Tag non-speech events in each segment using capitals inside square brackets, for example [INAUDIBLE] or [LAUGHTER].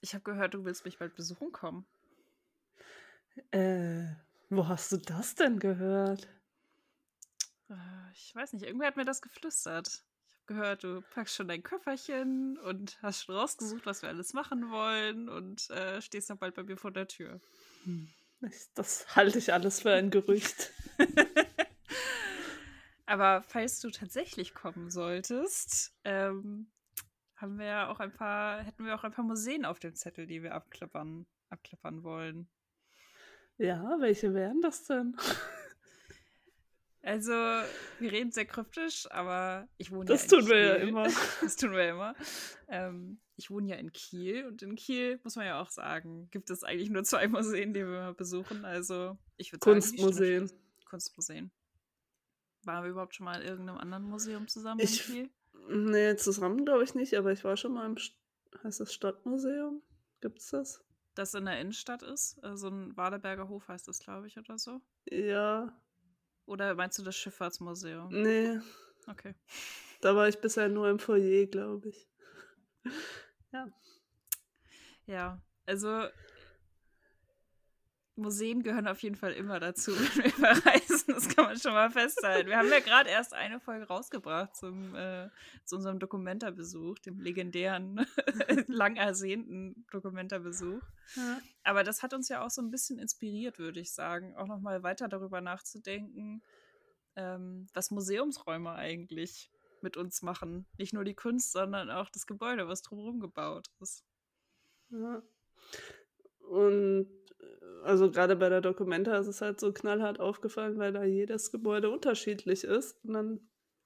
ich habe gehört, du willst mich bald besuchen kommen. Äh, wo hast du das denn gehört? Äh, ich weiß nicht, irgendwer hat mir das geflüstert. Ich habe gehört, du packst schon dein Köfferchen und hast schon rausgesucht, was wir alles machen wollen und äh, stehst dann bald bei mir vor der Tür. Hm. Das halte ich alles für ein Gerücht. [LAUGHS] Aber falls du tatsächlich kommen solltest, ähm, haben wir ja auch ein paar, hätten wir auch ein paar Museen auf dem Zettel, die wir abklappern, abklappern wollen. Ja, welche wären das denn? Also, wir reden sehr kryptisch, aber ich wohne das ja in Kiel. [LAUGHS] Das tun wir ja immer. Das tun wir ja immer. Ähm, ich wohne ja in Kiel und in Kiel, muss man ja auch sagen, gibt es eigentlich nur zwei Museen, die wir besuchen. Also, ich würde sagen, Kunstmuseen. Kunstmuseen. Waren wir überhaupt schon mal in irgendeinem anderen Museum zusammen ich, in Kiel? Nee, zusammen glaube ich nicht, aber ich war schon mal im, heißt das Stadtmuseum? Gibt es das? Das in der Innenstadt ist? So also ein Wadeberger Hof heißt das, glaube ich, oder so? Ja. Oder meinst du das Schifffahrtsmuseum? Nee. Okay. Da war ich bisher nur im Foyer, glaube ich. ja. Ja, also Museen gehören auf jeden Fall immer dazu, [LAUGHS] wenn wir verreisen. Das kann man schon mal festhalten. Wir haben ja gerade erst eine Folge rausgebracht zum, äh, zu unserem Dokumentarbesuch, dem legendären, [LAUGHS] lang ersehnten Dokumentarbesuch. Ja. Aber das hat uns ja auch so ein bisschen inspiriert, würde ich sagen, auch nochmal weiter darüber nachzudenken, ähm, was Museumsräume eigentlich mit uns machen. Nicht nur die Kunst, sondern auch das Gebäude, was drumherum gebaut ist. Ja. Und also gerade bei der Dokumenta ist es halt so knallhart aufgefallen, weil da jedes Gebäude unterschiedlich ist. Und dann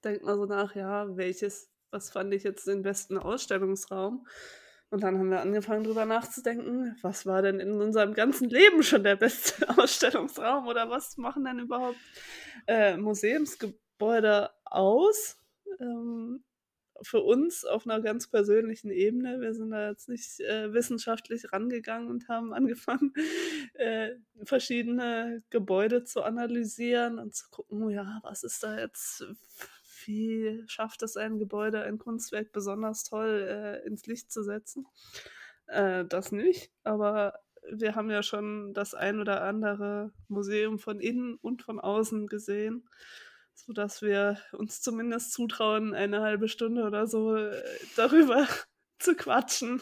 denkt man so nach, ja, welches, was fand ich jetzt den besten Ausstellungsraum? Und dann haben wir angefangen drüber nachzudenken, was war denn in unserem ganzen Leben schon der beste [LAUGHS] Ausstellungsraum oder was machen denn überhaupt äh, Museumsgebäude aus? Ähm, für uns auf einer ganz persönlichen Ebene. Wir sind da jetzt nicht äh, wissenschaftlich rangegangen und haben [LAUGHS] angefangen, äh, verschiedene Gebäude zu analysieren und zu gucken, ja, was ist da jetzt, wie schafft es ein Gebäude, ein Kunstwerk besonders toll äh, ins Licht zu setzen. Äh, das nicht, aber wir haben ja schon das ein oder andere Museum von innen und von außen gesehen sodass wir uns zumindest zutrauen, eine halbe Stunde oder so äh, darüber [LAUGHS] zu quatschen.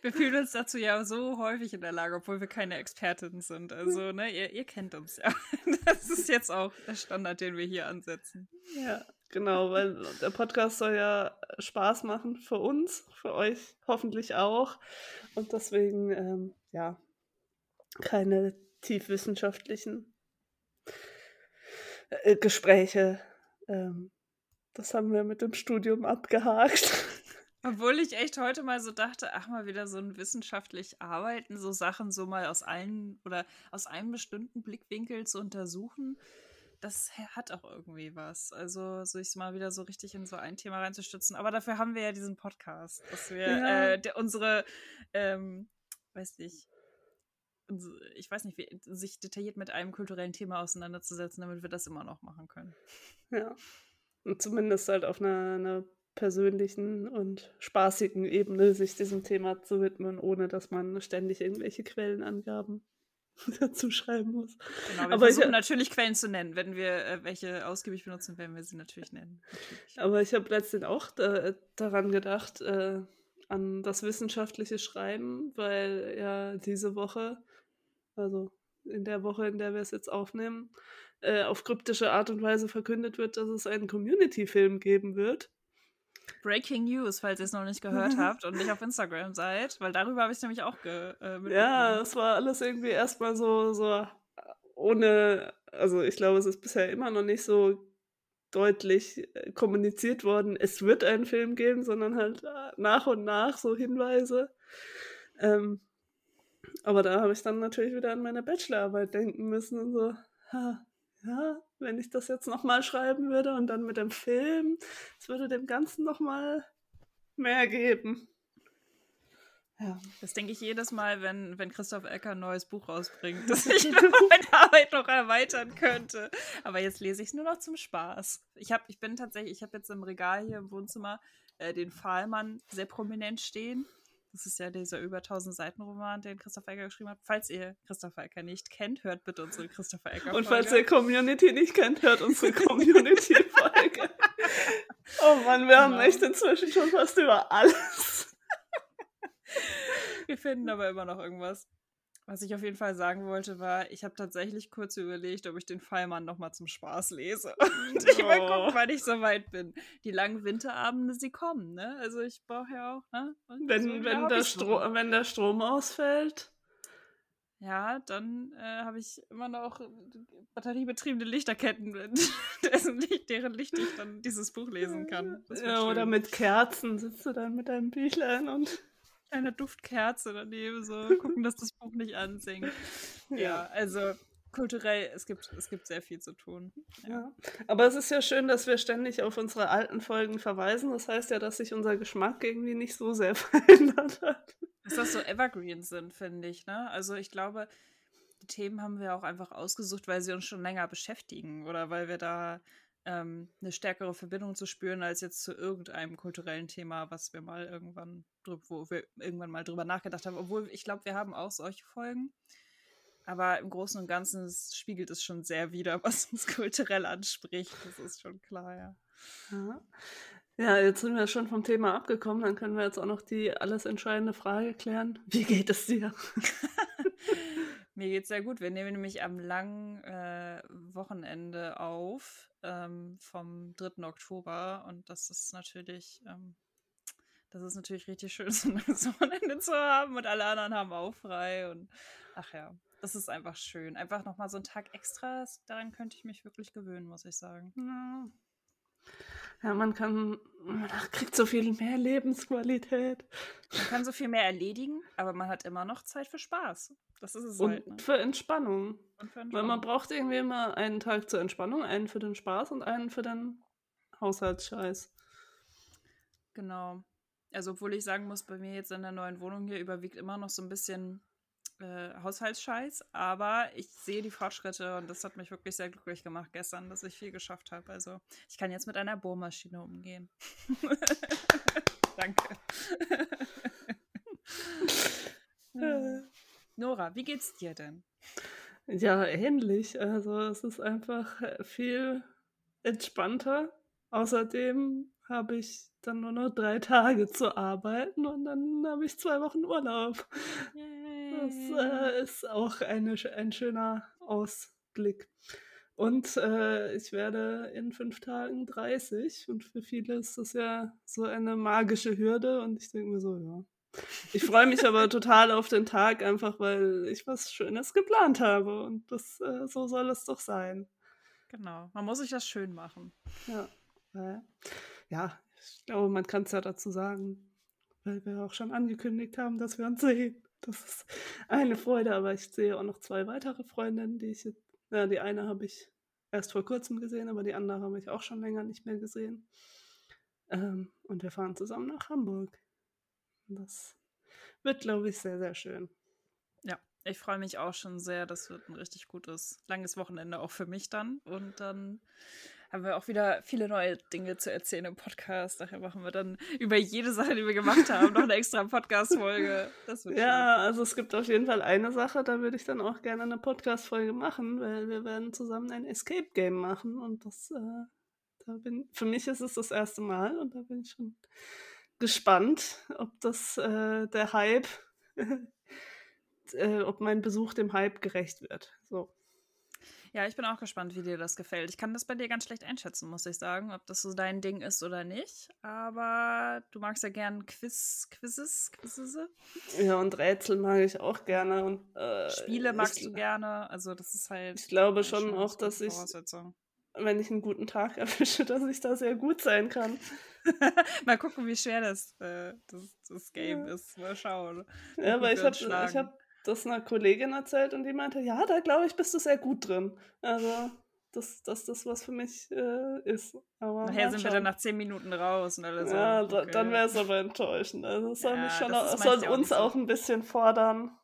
Wir fühlen uns dazu ja so häufig in der Lage, obwohl wir keine Expertinnen sind. Also, ne, ihr, ihr kennt uns ja. [LAUGHS] Das ist jetzt auch der Standard, den wir hier ansetzen. Ja, genau, weil der Podcast soll ja Spaß machen für uns, für euch hoffentlich auch. Und deswegen, ähm, ja, keine tiefwissenschaftlichen äh, Gespräche. Ähm, das haben wir mit dem Studium abgehakt. Obwohl ich echt heute mal so dachte, ach mal wieder so ein wissenschaftlich arbeiten, so Sachen so mal aus allen oder aus einem bestimmten Blickwinkel zu untersuchen, das hat auch irgendwie was. Also so ich mal wieder so richtig in so ein Thema reinzustützen. Aber dafür haben wir ja diesen Podcast, dass wir ja. äh, der, unsere, ähm, weiß nicht, ich weiß nicht, wie, sich detailliert mit einem kulturellen Thema auseinanderzusetzen, damit wir das immer noch machen können. Ja. Und zumindest halt auf einer, einer persönlichen und spaßigen Ebene sich diesem Thema zu widmen, ohne dass man ständig irgendwelche Quellenangaben [LAUGHS] dazu schreiben muss. Genau, wir aber versuchen ich, natürlich Quellen zu nennen. Wenn wir äh, welche ausgiebig benutzen, werden wir sie natürlich nennen. Natürlich. Aber ich habe letztens auch da, daran gedacht, äh, an das wissenschaftliche Schreiben, weil ja diese Woche also in der Woche, in der wir es jetzt aufnehmen, äh, auf kryptische Art und Weise verkündet wird, dass es einen Community-Film geben wird. Breaking News, falls ihr es noch nicht gehört [LAUGHS] habt und nicht auf Instagram seid, weil darüber habe ich es nämlich auch ge äh, Ja, es war alles irgendwie erstmal so, so ohne, also ich glaube, es ist bisher immer noch nicht so deutlich äh, kommuniziert worden, es wird einen Film geben, sondern halt äh, nach und nach so Hinweise. Ähm, aber da habe ich dann natürlich wieder an meine Bachelorarbeit denken müssen und so, ha, ja, wenn ich das jetzt nochmal schreiben würde und dann mit dem Film, es würde dem Ganzen nochmal mehr geben. Ja. Das denke ich jedes Mal, wenn, wenn Christoph Ecker ein neues Buch rausbringt, [LAUGHS] dass ich meine Arbeit noch erweitern könnte. Aber jetzt lese ich es nur noch zum Spaß. Ich, hab, ich bin tatsächlich, ich habe jetzt im Regal hier im Wohnzimmer äh, den Pfahlmann sehr prominent stehen. Das ist ja dieser über 1000 Seiten Roman, den Christopher Ecker geschrieben hat. Falls ihr Christopher Ecker nicht kennt, hört bitte unsere Christopher Ecker Folge. Und falls ihr Community nicht kennt, hört unsere [LAUGHS] Community-Folge. oh Mann, wir haben Genau. echt inzwischen schon fast über alles. Wir finden aber immer noch irgendwas. Was ich auf jeden Fall sagen wollte, war, ich habe tatsächlich kurz überlegt, ob ich den Fallmann nochmal zum Spaß lese. [LAUGHS] Und ich mal Oh. gucken, wann ich so weit bin. Die langen Winterabende, sie kommen, ne? Also ich brauche ja auch, ne? Und Wenn, so wenn, der Stro wenn der Strom ausfällt. Ja, dann äh, habe ich immer noch äh, batteriebetriebene Lichterketten, [LAUGHS] dessen Licht, deren Licht ich dann dieses Buch lesen kann. Ja, oder mit Kerzen sitzt du dann mit deinem Büchlein und. Einer Duftkerze daneben, so [LAUGHS] gucken, dass das Buch nicht ansinkt. Ja, also kulturell, es gibt, es gibt sehr viel zu tun. Ja. Aber es ist ja schön, dass wir ständig auf unsere alten Folgen verweisen. Das heißt ja, dass sich unser Geschmack irgendwie nicht so sehr [LAUGHS] verändert hat. Dass das so Evergreens sind, finde ich, ne? Also ich glaube, die Themen haben wir auch einfach ausgesucht, weil sie uns schon länger beschäftigen oder weil wir da ähm, eine stärkere Verbindung zu spüren als jetzt zu irgendeinem kulturellen Thema, was wir mal irgendwann drüber, wo wir irgendwann mal drüber nachgedacht haben. Obwohl ich glaube, wir haben auch solche Folgen. Aber im Großen und Ganzen spiegelt es schon sehr wider, [LAUGHS] was uns kulturell anspricht. Das ist schon klar, ja. Ja. ja, jetzt sind wir schon vom Thema abgekommen. Dann können wir jetzt auch noch die alles entscheidende Frage klären. Wie geht es dir? [LAUGHS] Mir geht's sehr gut. Wir nehmen nämlich am langen äh, Wochenende auf ähm, vom 3. Oktober und das ist natürlich, ähm, das ist natürlich richtig schön, [LAUGHS] so ein langes Wochenende zu haben und alle anderen haben auch frei und ach ja, das ist einfach schön. Einfach nochmal so ein Tag extra, daran könnte ich mich wirklich gewöhnen, muss ich sagen. Ja. Ja, man kann, man kriegt so viel mehr Lebensqualität. Man kann so viel mehr erledigen, aber man hat immer noch Zeit für Spaß. Das ist es Und halt. Ne? für Entspannung. Und für Weil man Entspannung. braucht irgendwie immer einen Tag zur Entspannung, einen für den Spaß und einen für den Haushaltsscheiß. Genau. Also, obwohl ich sagen muss, bei mir jetzt in der neuen Wohnung hier überwiegt immer noch so ein bisschen äh, Haushaltsscheiß, aber ich sehe die Fortschritte und das hat mich wirklich sehr glücklich gemacht gestern, dass ich viel geschafft habe. Also, ich kann jetzt mit einer Bohrmaschine umgehen. [LAUGHS] Danke. Äh, [LAUGHS] Nora, wie geht's dir denn? Ja, ähnlich. Also es ist einfach viel entspannter. Außerdem habe ich dann nur noch drei Tage zu arbeiten und dann habe ich zwei Wochen Urlaub. Das äh, ist auch eine, ein schöner Ausblick. Und äh, ich werde in fünf Tagen 30 und für viele ist das ja so eine magische Hürde und ich denke mir so, ja. Ich freue mich aber [LAUGHS] total auf den Tag, einfach weil ich was Schönes geplant habe und das äh, so soll es doch sein. Genau. Man muss sich das schön machen. Ja, äh, ja ich glaube, man kann es ja dazu sagen, weil wir auch schon angekündigt haben, dass wir uns sehen. Das ist eine Freude, aber ich sehe auch noch zwei weitere Freundinnen, die ich jetzt, ja, die eine habe ich erst vor kurzem gesehen, aber die andere habe ich auch schon länger nicht mehr gesehen. Ähm, und wir fahren zusammen nach Hamburg. Das wird, glaube ich, sehr, sehr schön. Ja, ich freue mich auch schon sehr. Das wird ein richtig gutes, langes Wochenende auch für mich dann. Und dann haben wir auch wieder viele neue Dinge zu erzählen im Podcast. Daher machen wir dann über jede Sache, die wir gemacht haben, noch eine extra Podcast-Folge. Ja, also es gibt auf jeden Fall eine Sache, da würde ich dann auch gerne eine Podcast-Folge machen, weil wir werden zusammen ein Escape-Game machen und das, äh, da bin, für mich ist es das erste Mal und da bin ich schon gespannt, ob das äh, der Hype, [LAUGHS] äh, ob mein Besuch dem Hype gerecht wird. So. Ja, ich bin auch gespannt, wie dir das gefällt. Ich kann das bei dir ganz schlecht einschätzen, muss ich sagen, ob das so dein Ding ist oder nicht. Aber du magst ja gern Quiz, Quizzes, Quizzes. Ja, und Rätsel mag ich auch gerne und äh, Spiele magst ich, du gerne. Also das ist halt. Ich glaube schon auch, dass ich, wenn ich einen guten Tag [LAUGHS] erwische, dass ich da sehr gut sein kann. [LAUGHS] Mal gucken, wie schwer das, äh, das, das Game Ja. ist. Mal schauen. Ja, aber ich habe hab das einer Kollegin erzählt und die meinte, ja, da glaube ich, bist du sehr gut drin. Also, dass das, das was für mich äh, ist. Aber Nachher sind wir schauen. dann nach zehn Minuten raus und alle so. Ja, okay. dann wäre es aber enttäuschend. Also, es soll, Ja, mich schon das auch, soll auch uns so. auch ein bisschen fordern.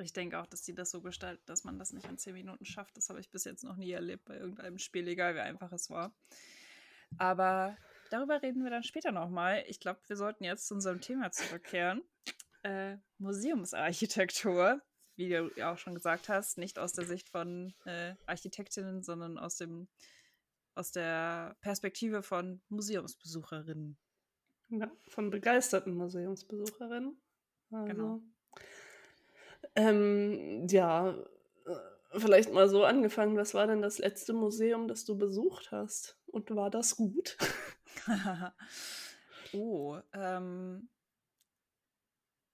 Ich denke auch, dass die das so gestalten, dass man das nicht in zehn Minuten schafft. Das habe ich bis jetzt noch nie erlebt bei irgendeinem Spiel, egal wie einfach es war. Aber darüber reden wir dann später nochmal. Ich glaube, wir sollten jetzt zu unserem Thema zurückkehren. Äh, Museumsarchitektur, wie du auch schon gesagt hast, nicht aus der Sicht von äh, Architektinnen, sondern aus dem aus der Perspektive von Museumsbesucherinnen. Ja, von begeisterten Museumsbesucherinnen. Also, genau. Ähm, ja, äh, vielleicht mal so angefangen. Was war denn das letzte Museum, das du besucht hast? Und war das gut? [LAUGHS] oh, ähm,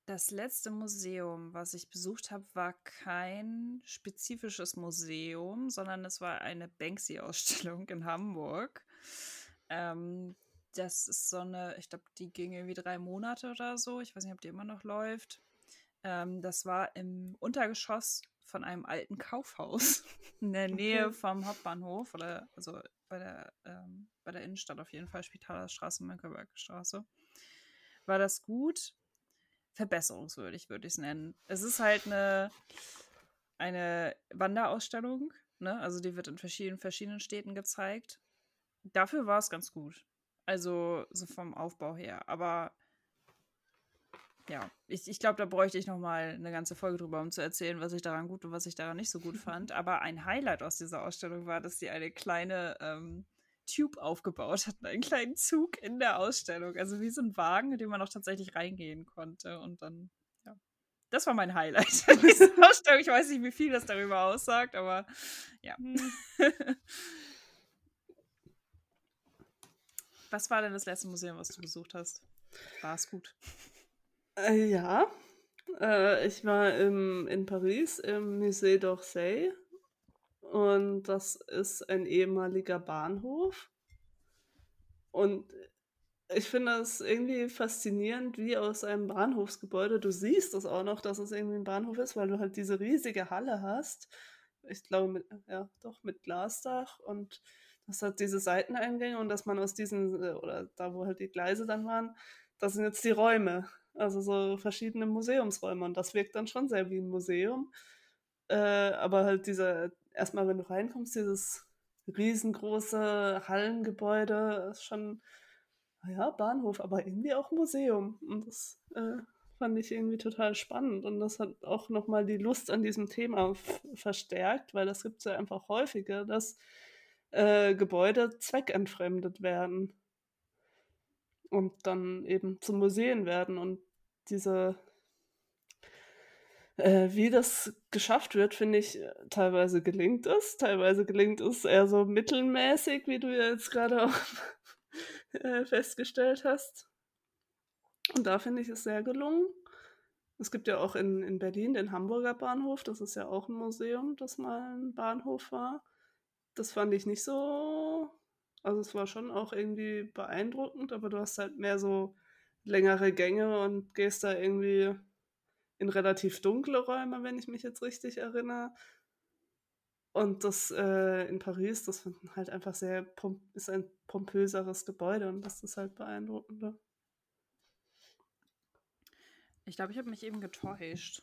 das letzte Museum, was ich besucht habe, war kein spezifisches Museum, sondern es war eine Banksy-Ausstellung in Hamburg. Ähm, das ist so eine, ich glaube, die ging irgendwie drei Monate oder so. Ich weiß nicht, ob die immer noch läuft. Ähm, das war im Untergeschoss von einem alten Kaufhaus [LAUGHS] in der Nähe okay. vom Hauptbahnhof oder also bei der, ähm, bei der Innenstadt auf jeden Fall, Spitalerstraße, Mönckebergstraße. War das gut? Verbesserungswürdig, würde ich es nennen. Es ist halt eine, eine Wanderausstellung, ne? Also die wird in verschiedenen, verschiedenen Städten gezeigt. Dafür war es ganz gut. Also so vom Aufbau her. Aber ja, ich, ich glaube, da bräuchte ich noch mal eine ganze Folge drüber, um zu erzählen, was ich daran gut und was ich daran nicht so gut fand. Aber ein Highlight aus dieser Ausstellung war, dass sie eine kleine ähm, Tube aufgebaut hatten, einen kleinen Zug in der Ausstellung. Also wie so ein Wagen, in den man auch tatsächlich reingehen konnte. Und dann, ja. Das war mein Highlight dieser [LAUGHS] Ausstellung. Ich weiß nicht, wie viel das darüber aussagt, aber ja. Hm. [LAUGHS] was war denn das letzte Museum, was du besucht hast? War es gut? Äh, ja. Äh, ich war im, in Paris im Musée d'Orsay und das ist ein ehemaliger Bahnhof. Und ich finde es irgendwie faszinierend, wie aus einem Bahnhofsgebäude, du siehst das auch noch, dass es irgendwie ein Bahnhof ist, weil du halt diese riesige Halle hast. Ich glaube, mit, ja, doch, mit Glasdach und das hat diese Seiteneingänge und dass man aus diesen, äh, oder da, wo halt die Gleise dann waren, das sind jetzt die Räume. Also so verschiedene Museumsräume und das wirkt dann schon sehr wie ein Museum. Äh, aber halt dieser, erstmal wenn du reinkommst, dieses riesengroße Hallengebäude ist schon, ja, Bahnhof, aber irgendwie auch Museum. Und das äh, fand ich irgendwie total spannend. Und das hat auch nochmal die Lust an diesem Thema verstärkt, weil das gibt es ja einfach häufiger, dass äh, Gebäude zweckentfremdet werden und dann eben zu Museen werden. Und diese äh, wie das geschafft wird, finde ich, äh, teilweise gelingt es, teilweise gelingt es eher so mittelmäßig, wie du ja jetzt gerade auch [LAUGHS] äh, festgestellt hast. Und da finde ich es sehr gelungen. Es gibt ja auch in, in Berlin den Hamburger Bahnhof, das ist ja auch ein Museum, das mal ein Bahnhof war. Das fand ich nicht so. Also es war schon auch irgendwie beeindruckend, aber du hast halt mehr so längere Gänge und gehst da irgendwie in relativ dunkle Räume, wenn ich mich jetzt richtig erinnere. Und das äh, in Paris, das halt einfach sehr ist ein pompöseres Gebäude und das ist halt beeindruckender. Ich glaube, ich habe mich eben getäuscht.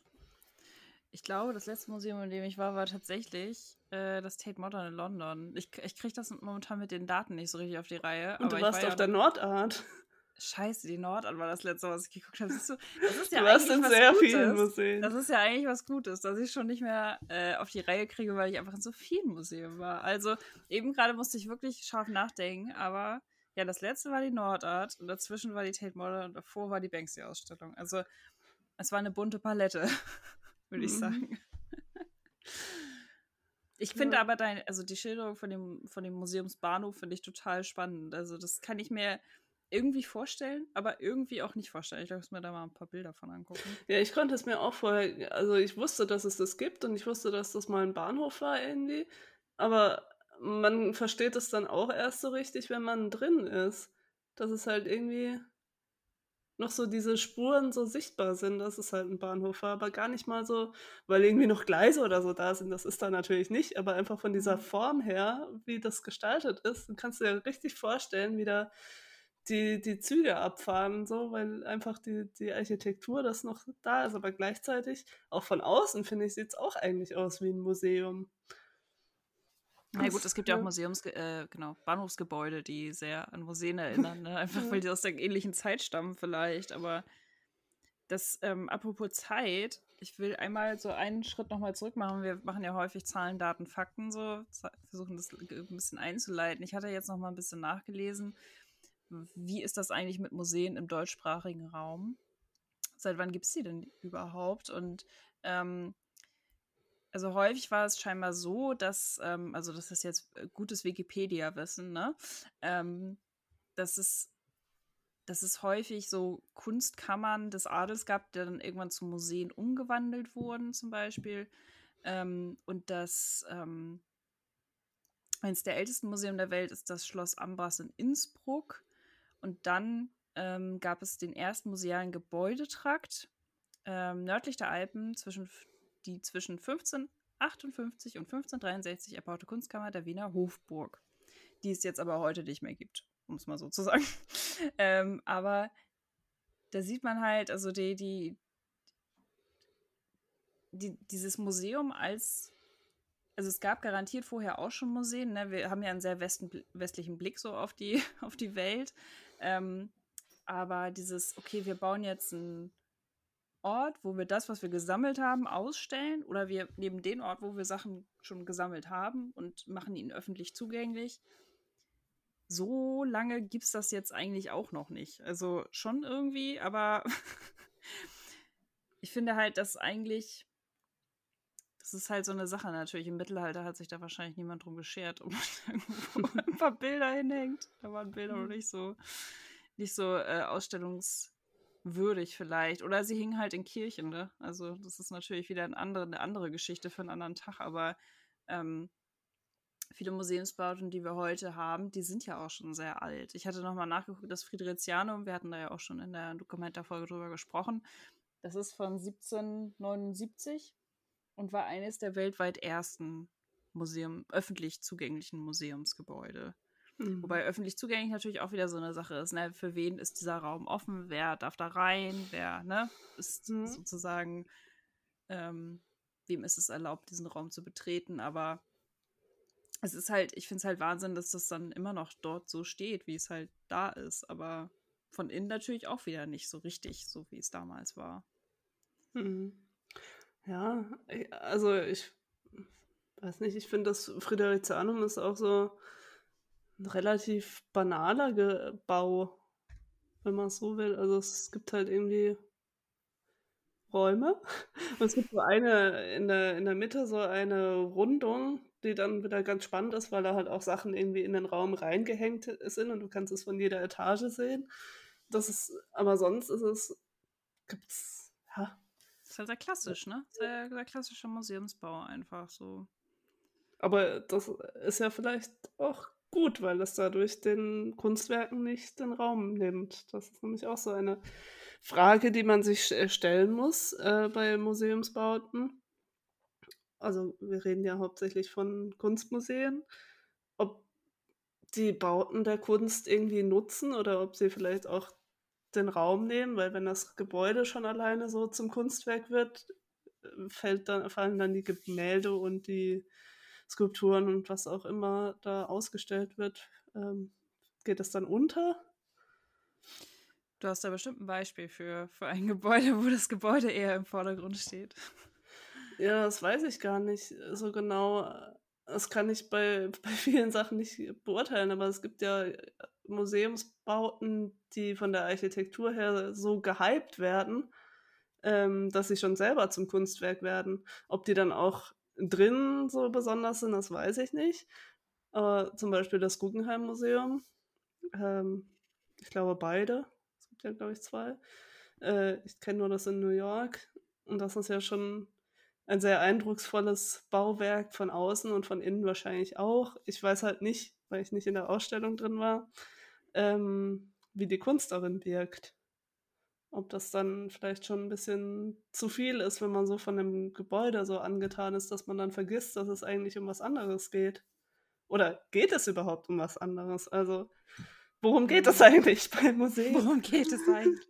Ich glaube, das letzte Museum, in dem ich war, war tatsächlich äh, das Tate Modern in London. Ich, ich kriege das momentan mit den Daten nicht so richtig auf die Reihe. Und du warst war auf ja der Nordart. Scheiße, die Nordart war das letzte, was ich geguckt habe. Siehst du, das ist [LAUGHS] ja du warst in sehr Gutes. vielen Museen. Das ist ja eigentlich was Gutes, dass ich schon nicht mehr äh, auf die Reihe kriege, weil ich einfach in so vielen Museen war. Also eben gerade musste ich wirklich scharf nachdenken, aber ja, das letzte war die Nordart und dazwischen war die Tate Modern und davor war die Banksy-Ausstellung. Also es war eine bunte Palette, [LAUGHS] würde ich mhm. sagen. Ich finde ja. aber dein, also die Schilderung von dem, von dem Museumsbahnhof finde ich total spannend. Also das kann ich mir irgendwie vorstellen, aber irgendwie auch nicht vorstellen. Ich glaube, ich muss mir da mal ein paar Bilder von angucken. Ja, ich konnte es mir auch vorher, also ich wusste, dass es das gibt und ich wusste, dass das mal ein Bahnhof war irgendwie, aber man versteht es dann auch erst so richtig, wenn man drin ist. Dass es halt irgendwie noch so diese Spuren so sichtbar sind, dass es halt ein Bahnhof war, aber gar nicht mal so, weil irgendwie noch Gleise oder so da sind, das ist da natürlich nicht, aber einfach von dieser mhm. Form her, wie das gestaltet ist, kannst du dir richtig vorstellen, wie da die, die Züge abfahren, so, weil einfach die, die Architektur das noch da ist. Aber gleichzeitig, auch von außen, finde ich, sieht es auch eigentlich aus wie ein Museum. Na ja, gut, es gibt ja auch Museums, äh, genau, Bahnhofsgebäude, die sehr an Museen erinnern, ne? [LAUGHS] einfach weil die aus der ähnlichen Zeit stammen vielleicht, aber das, ähm, apropos Zeit, ich will einmal so einen Schritt nochmal zurück machen. Wir machen ja häufig Zahlen, Daten, Fakten so, versuchen das ein bisschen einzuleiten. Ich hatte jetzt nochmal ein bisschen nachgelesen. Wie ist das eigentlich mit Museen im deutschsprachigen Raum? Seit wann gibt es die denn überhaupt? Und ähm, also häufig war es scheinbar so, dass, ähm, also das ist jetzt gutes Wikipedia-Wissen, ne? Ähm, dass es dass es häufig so Kunstkammern des Adels gab, die dann irgendwann zu Museen umgewandelt wurden, zum Beispiel. Ähm, und das ähm, eines der ältesten Museen der Welt ist das Schloss Ambras in Innsbruck. Und dann ähm, gab es den ersten musealen Gebäudetrakt ähm, nördlich der Alpen, zwischen, die zwischen 1558 und 1563 erbaute Kunstkammer der Wiener Hofburg, die es jetzt aber heute nicht mehr gibt um es mal so zu sagen. [LAUGHS] ähm, aber da sieht man halt, also die, die, die, dieses Museum als, also es gab garantiert vorher auch schon Museen, ne? wir haben ja einen sehr westlichen Blick so auf die, [LAUGHS] auf die Welt, ähm, aber dieses, okay, wir bauen jetzt einen Ort, wo wir das, was wir gesammelt haben, ausstellen oder wir nehmen den Ort, wo wir Sachen schon gesammelt haben und machen ihn öffentlich zugänglich so lange gibt es das jetzt eigentlich auch noch nicht. Also schon irgendwie, aber [LAUGHS] ich finde halt, dass eigentlich, das ist halt so eine Sache natürlich. Im Mittelalter hat sich da wahrscheinlich niemand drum geschert, [LAUGHS] ob man ein paar Bilder hinhängt. Da waren Bilder noch nicht so, nicht so äh, ausstellungswürdig vielleicht. Oder sie hingen halt in Kirchen, ne? Also das ist natürlich wieder eine andere, eine andere Geschichte für einen anderen Tag, aber ähm, viele Museumsbauten, die wir heute haben, die sind ja auch schon sehr alt. Ich hatte nochmal nachgeguckt, das Fridericianum, wir hatten da ja auch schon in der Dokumentarfolge drüber gesprochen, das ist von 1779 und war eines der weltweit ersten Museum, öffentlich zugänglichen Museumsgebäude. Mhm. Wobei öffentlich zugänglich natürlich auch wieder so eine Sache ist. Ne? Für wen ist dieser Raum offen? Wer darf da rein? Wer ne, ist mhm. sozusagen, ähm, wem ist es erlaubt, diesen Raum zu betreten? Aber es ist halt, ich finde es halt Wahnsinn, dass das dann immer noch dort so steht, wie es halt da ist. Aber von innen natürlich auch wieder nicht so richtig, so wie es damals war. Mhm. Ja, also ich weiß nicht, ich finde, das Fridericianum ist auch so ein relativ banaler Bau, wenn man es so will. Also es gibt halt irgendwie Räume. [LAUGHS] Und es gibt so eine in der, in der Mitte so eine Rundung, die dann wieder ganz spannend ist, weil da halt auch Sachen irgendwie in den Raum reingehängt sind und du kannst es von jeder Etage sehen. Das ist, aber sonst ist es, gibt's, ja. Das ist halt sehr klassisch, ne? Sehr, sehr klassischer Museumsbau einfach so. Aber das ist ja vielleicht auch gut, weil es dadurch den Kunstwerken nicht den Raum nimmt. Das ist nämlich auch so eine Frage, die man sich stellen muss äh, bei Museumsbauten also wir reden ja hauptsächlich von Kunstmuseen, ob die Bauten der Kunst irgendwie nutzen oder ob sie vielleicht auch den Raum nehmen, weil wenn das Gebäude schon alleine so zum Kunstwerk wird, fällt dann, fallen dann die Gemälde und die Skulpturen und was auch immer da ausgestellt wird, ähm, geht das dann unter? Du hast da bestimmt ein Beispiel für, für ein Gebäude, wo das Gebäude eher im Vordergrund steht. Ja, das weiß ich gar nicht so genau. Das kann ich bei, [LAUGHS] bei vielen Sachen nicht beurteilen, aber es gibt ja Museumsbauten, die von der Architektur her so gehypt werden, ähm, dass sie schon selber zum Kunstwerk werden. Ob die dann auch drin so besonders sind, das weiß ich nicht. Aber zum Beispiel das Guggenheim Museum, ähm, ich glaube beide, es gibt ja, glaube ich, zwei. Äh, ich kenne nur das in New York und das ist ja schon ein sehr eindrucksvolles Bauwerk von außen und von innen wahrscheinlich auch. Ich weiß halt nicht, weil ich nicht in der Ausstellung drin war, ähm, wie die Kunst darin wirkt. Ob das dann vielleicht schon ein bisschen zu viel ist, wenn man so von dem Gebäude so angetan ist, dass man dann vergisst, dass es eigentlich um was anderes geht. Oder geht es überhaupt um was anderes? Also, worum geht es eigentlich beim Museum? Worum geht es [LAUGHS] eigentlich?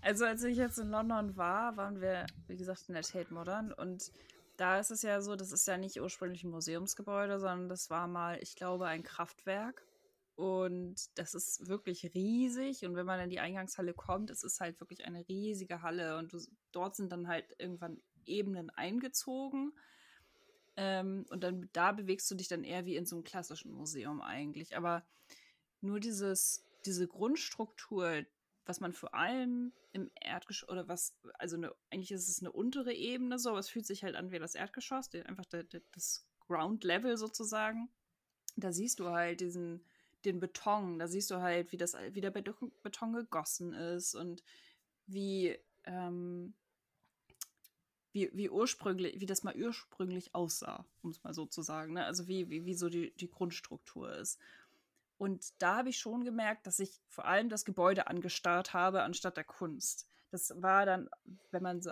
Also als ich jetzt in London war, waren wir, wie gesagt, in der Tate Modern und da ist es ja so, das ist ja nicht ursprünglich ein Museumsgebäude, sondern das war mal, ich glaube, ein Kraftwerk. Und das ist wirklich riesig. Und wenn man in die Eingangshalle kommt, es ist halt wirklich eine riesige Halle. Und du, dort sind dann halt irgendwann Ebenen eingezogen. Ähm, und dann da bewegst du dich dann eher wie in so einem klassischen Museum eigentlich. Aber nur dieses, diese Grundstruktur, was man vor allem im Erdgeschoss oder was, also eine, eigentlich ist es eine untere Ebene so, aber es fühlt sich halt an wie das Erdgeschoss, einfach de, das Ground Level sozusagen. Da siehst du halt diesen, den Beton, da siehst du halt, wie das, wie der Beton gegossen ist und wie, ähm, wie, wie ursprünglich, wie das mal ursprünglich aussah, um es mal so zu sagen. Ne? Also wie, wie, wie so die, die Grundstruktur ist. Und da habe ich schon gemerkt, dass ich vor allem das Gebäude angestarrt habe, anstatt der Kunst. Das war dann, wenn man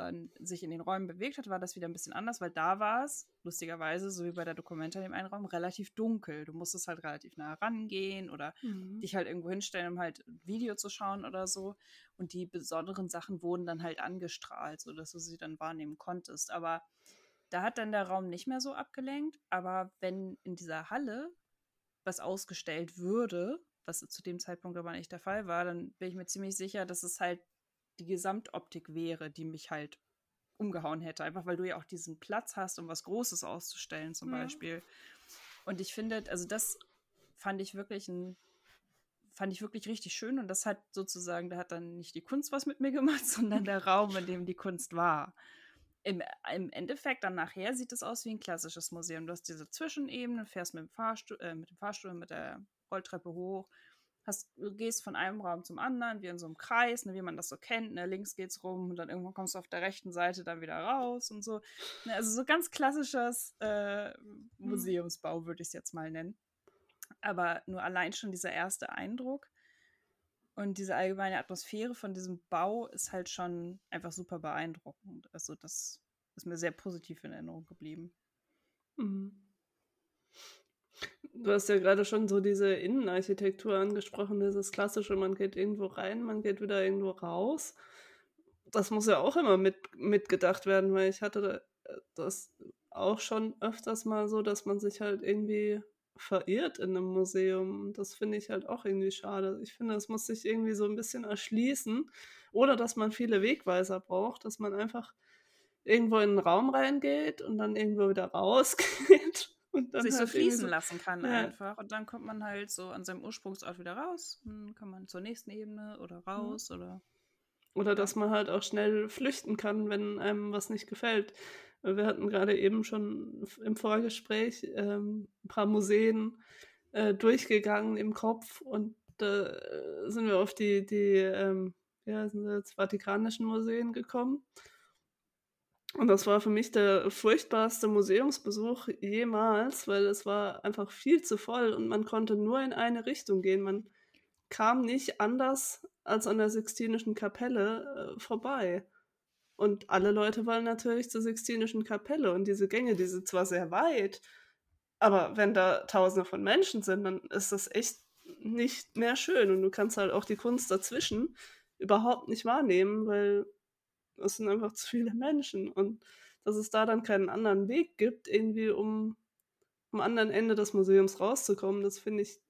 sich in den Räumen bewegt hat, war das wieder ein bisschen anders, weil da war es, lustigerweise, so wie bei der Dokumenta in dem einen Raum, relativ dunkel. Du musstest halt relativ nah rangehen oder mhm. dich halt irgendwo hinstellen, um halt ein Video zu schauen oder so. Und die besonderen Sachen wurden dann halt angestrahlt, sodass du sie dann wahrnehmen konntest. Aber da hat dann der Raum nicht mehr so abgelenkt. Aber wenn in dieser Halle was ausgestellt würde, was zu dem Zeitpunkt aber nicht der Fall war, dann bin ich mir ziemlich sicher, dass es halt die Gesamtoptik wäre, die mich halt umgehauen hätte. Einfach weil du ja auch diesen Platz hast, um was Großes auszustellen, zum ja. Beispiel. Und ich finde, also das fand ich wirklich ein, fand ich wirklich richtig schön. Und das hat sozusagen, da hat dann nicht die Kunst was mit mir gemacht, [LAUGHS] sondern der Raum, in dem die Kunst war im, im Endeffekt dann nachher sieht es aus wie ein klassisches Museum. Du hast diese Zwischenebene, fährst mit dem Fahrstuhl, äh, mit dem Fahrstuhl, mit der Rolltreppe hoch, hast, du gehst von einem Raum zum anderen, wie in so einem Kreis, ne, wie man das so kennt. Ne, links geht's rum und dann irgendwann kommst du auf der rechten Seite dann wieder raus und so. Ne, also so ganz klassisches äh, mhm. Museumsbau, würde ich es jetzt mal nennen. Aber nur allein schon dieser erste Eindruck und diese allgemeine Atmosphäre von diesem Bau ist halt schon einfach super beeindruckend. Also das ist mir sehr positiv in Erinnerung geblieben. Mhm. Du hast ja gerade schon so diese Innenarchitektur angesprochen, dieses klassische, man geht irgendwo rein, man geht wieder irgendwo raus. Das muss ja auch immer mit, mitgedacht werden, weil ich hatte das auch schon öfters mal so, dass man sich halt irgendwie verirrt in einem Museum. Das finde ich halt auch irgendwie schade. Ich finde, es muss sich irgendwie so ein bisschen erschließen. Oder dass man viele Wegweiser braucht, dass man einfach irgendwo in einen Raum reingeht und dann irgendwo wieder rausgeht. Und dann sich halt so fließen so, lassen kann ja. einfach. Und dann kommt man halt so an seinem Ursprungsort wieder raus. Dann kann man zur nächsten Ebene oder raus mhm. oder. Oder dass man halt auch schnell flüchten kann, wenn einem was nicht gefällt. Wir hatten gerade eben schon im Vorgespräch ähm, ein paar Museen äh, durchgegangen im Kopf und da äh, sind wir auf die, die ähm, ja, sind jetzt Vatikanischen Museen gekommen. Und das war für mich der furchtbarste Museumsbesuch jemals, weil es war einfach viel zu voll und man konnte nur in eine Richtung gehen. Man kam nicht anders als an der Sixtinischen Kapelle äh, vorbei. Und alle Leute wollen natürlich zur Sixtinischen Kapelle und diese Gänge, die sind zwar sehr weit, aber wenn da tausende von Menschen sind, dann ist das echt nicht mehr schön und du kannst halt auch die Kunst dazwischen überhaupt nicht wahrnehmen, weil es sind einfach zu viele Menschen und dass es da dann keinen anderen Weg gibt, irgendwie um am anderen Ende des Museums rauszukommen, das finde ich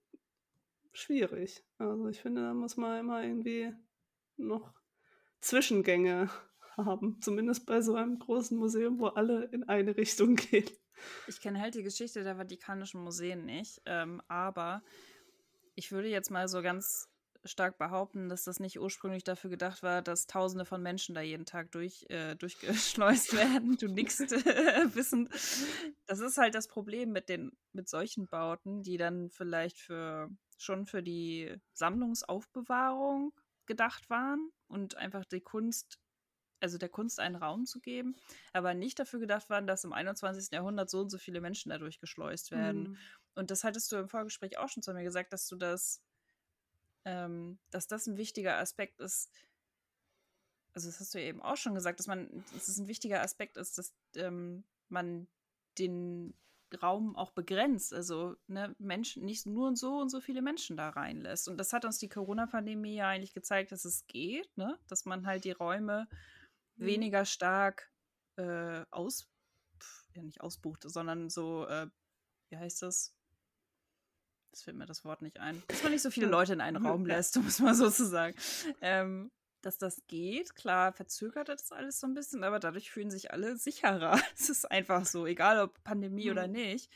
schwierig. Also ich finde, da muss man immer irgendwie noch Zwischengänge [LAUGHS] haben. Zumindest bei so einem großen Museum, wo alle in eine Richtung [LAUGHS] gehen. Ich kenne halt die Geschichte der Vatikanischen Museen nicht, ähm, aber ich würde jetzt mal so ganz stark behaupten, dass das nicht ursprünglich dafür gedacht war, dass Tausende von Menschen da jeden Tag durch, äh, durchgeschleust [LAUGHS] werden. Du nickst äh, wissend. Das ist halt das Problem mit den mit solchen Bauten, die dann vielleicht für schon für die Sammlungsaufbewahrung gedacht waren und einfach die Kunst also der Kunst einen Raum zu geben, aber nicht dafür gedacht waren, dass im 21. Jahrhundert so und so viele Menschen dadurch geschleust werden. Mhm. Und das hattest du im Vorgespräch auch schon zu mir gesagt, dass du das, ähm, dass das ein wichtiger Aspekt ist. Also das hast du ja eben auch schon gesagt, dass man, dass es ein wichtiger Aspekt ist, dass ähm, man den Raum auch begrenzt, also ne, Menschen, nicht nur und so und so viele Menschen da reinlässt. Und das hat uns die Corona-Pandemie ja eigentlich gezeigt, dass es geht, ne? dass man halt die Räume mhm. weniger stark äh, aus, ja nicht ausbucht, sondern so, äh, wie heißt das? Das fällt mir das Wort nicht ein, dass man nicht so viele Leute in einen Raum [LAUGHS] lässt, um es mal so zu sagen. Ähm, dass das geht. Klar, verzögert das alles so ein bisschen, aber dadurch fühlen sich alle sicherer. [LAUGHS] Es ist einfach so, egal ob Pandemie mhm. oder nicht.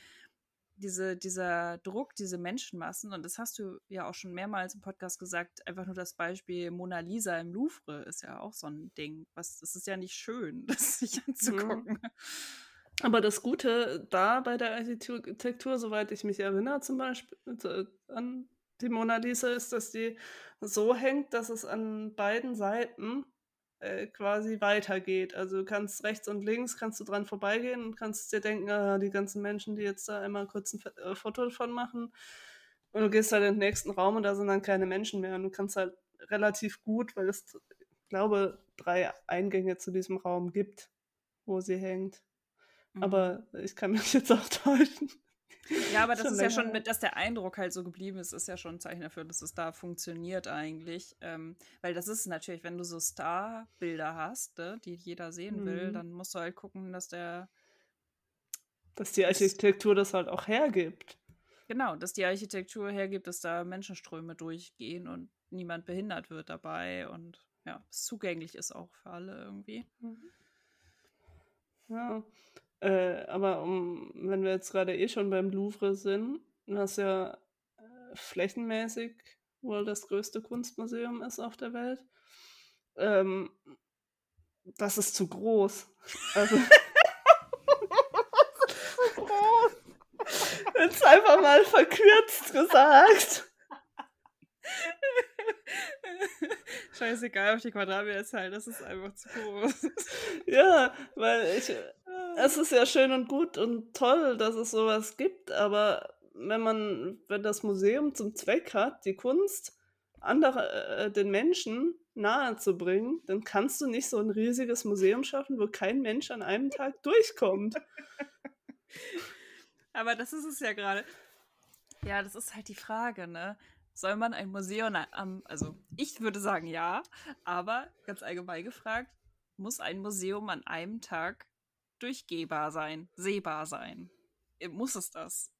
Diese, dieser Druck, diese Menschenmassen, und das hast du ja auch schon mehrmals im Podcast gesagt, einfach nur das Beispiel Mona Lisa im Louvre ist ja auch so ein Ding. Was, es ist ja nicht schön, [LAUGHS] das sich mhm. anzugucken. Mhm. Aber das Gute da bei der Architektur, soweit ich mich erinnere, zum Beispiel an die Mona Lisa, ist, dass die so hängt, dass es an beiden Seiten äh, quasi weitergeht. Also du kannst rechts und links kannst du dran vorbeigehen und kannst dir denken, ah, die ganzen Menschen, die jetzt da einmal kurz ein äh, Foto davon machen. Und du gehst halt in den nächsten Raum und da sind dann keine Menschen mehr. Und du kannst halt relativ gut, weil es, ich glaube, drei Eingänge zu diesem Raum gibt, wo sie hängt. Mhm. Aber ich kann mich jetzt auch täuschen. Ja, aber [LAUGHS] das ist ja schon, mit, dass der Eindruck halt so geblieben ist, ist ja schon ein Zeichen dafür, dass es da funktioniert eigentlich. Ähm, weil das ist natürlich, wenn du so Star-Bilder hast, ne, die jeder sehen mhm. will, dann musst du halt gucken, dass der. Dass die Architektur das halt auch hergibt. Genau, dass die Architektur hergibt, dass da Menschenströme durchgehen und niemand behindert wird dabei und ja, es zugänglich ist auch für alle irgendwie. Mhm. Ja. Äh, aber um, wenn wir jetzt gerade eh schon beim Louvre sind, was ja äh, flächenmäßig wohl das größte Kunstmuseum ist auf der Welt, ähm, das ist zu groß. Also. zu groß. Jetzt einfach mal verkürzt gesagt. Scheißegal auf die Quadratmeterzahl, das ist einfach zu groß. [LAUGHS] ja, weil ich, es ist ja schön und gut und toll, dass es sowas gibt, aber wenn man, wenn das Museum zum Zweck hat, die Kunst andere, äh, den Menschen nahe zu bringen, dann kannst du nicht so ein riesiges Museum schaffen, wo kein Mensch an einem Tag durchkommt. [LAUGHS] Aber das ist es ja gerade. Ja, das ist halt die Frage, ne? Soll man ein Museum am, also ich würde sagen ja, aber ganz allgemein gefragt, muss ein Museum an einem Tag durchgehbar sein, sehbar sein. Äh, muss es das?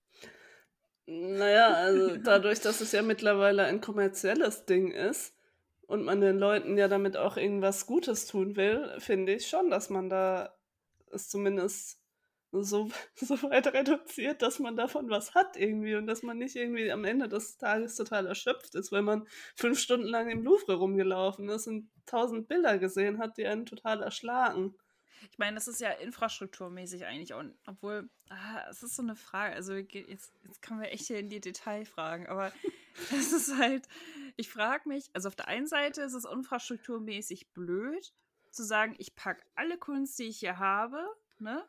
Naja, also dadurch, dass es ja mittlerweile ein kommerzielles Ding ist und man den Leuten ja damit auch irgendwas Gutes tun will, finde ich schon, dass man da es zumindest so, [LAUGHS] so weit reduziert, dass man davon was hat irgendwie und dass man nicht irgendwie am Ende des Tages total erschöpft ist, weil man fünf Stunden lang im Louvre rumgelaufen ist und tausend Bilder gesehen hat, die einen total erschlagen. Ich meine, das ist ja infrastrukturmäßig eigentlich auch, obwohl, ah, es ist so eine Frage, also jetzt, jetzt kommen wir echt hier in die Detailfragen, aber [LAUGHS] das ist halt, ich frage mich, also auf der einen Seite ist es infrastrukturmäßig blöd, zu sagen, ich packe alle Kunst, die ich hier habe, ne,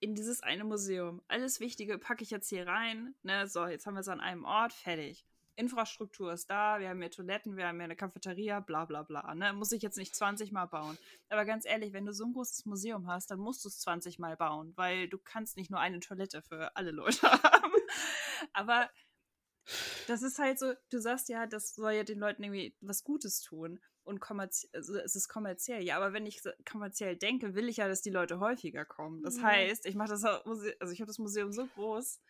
in dieses eine Museum. Alles Wichtige packe ich jetzt hier rein, ne, so, jetzt haben wir es an einem Ort, fertig. Infrastruktur ist da, wir haben hier Toiletten, wir haben hier eine Cafeteria, bla bla bla. Ne? Muss ich jetzt nicht 20 Mal bauen. Aber ganz ehrlich, wenn du so ein großes Museum hast, dann musst du es 20 Mal bauen, weil du kannst nicht nur eine Toilette für alle Leute [LAUGHS] haben. Aber das ist halt so, du sagst ja, das soll ja den Leuten irgendwie was Gutes tun. Und kommerziell, also es ist kommerziell, ja, aber wenn ich kommerziell denke, will ich ja, dass die Leute häufiger kommen. Das ja. heißt, ich mache das, also ich habe das Museum so groß,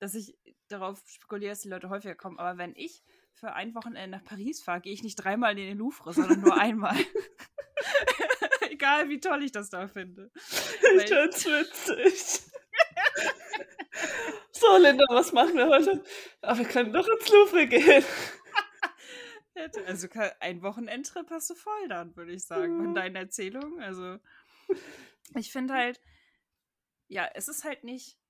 dass ich darauf spekuliere, dass die Leute häufiger kommen. Aber wenn ich für ein Wochenende nach Paris fahre, gehe ich nicht dreimal in den Louvre, sondern nur [LAUGHS] einmal. [LAUGHS] Egal, wie toll ich das da finde. [LAUGHS] Ich find's witzig. so, Linda, was machen wir heute? Aber wir können doch ins Louvre gehen. Also ein Wochenendtrip hast du voll dann, würde ich sagen, von deinen Erzählungen. Also [LAUGHS] ich finde halt, ja, es ist halt nicht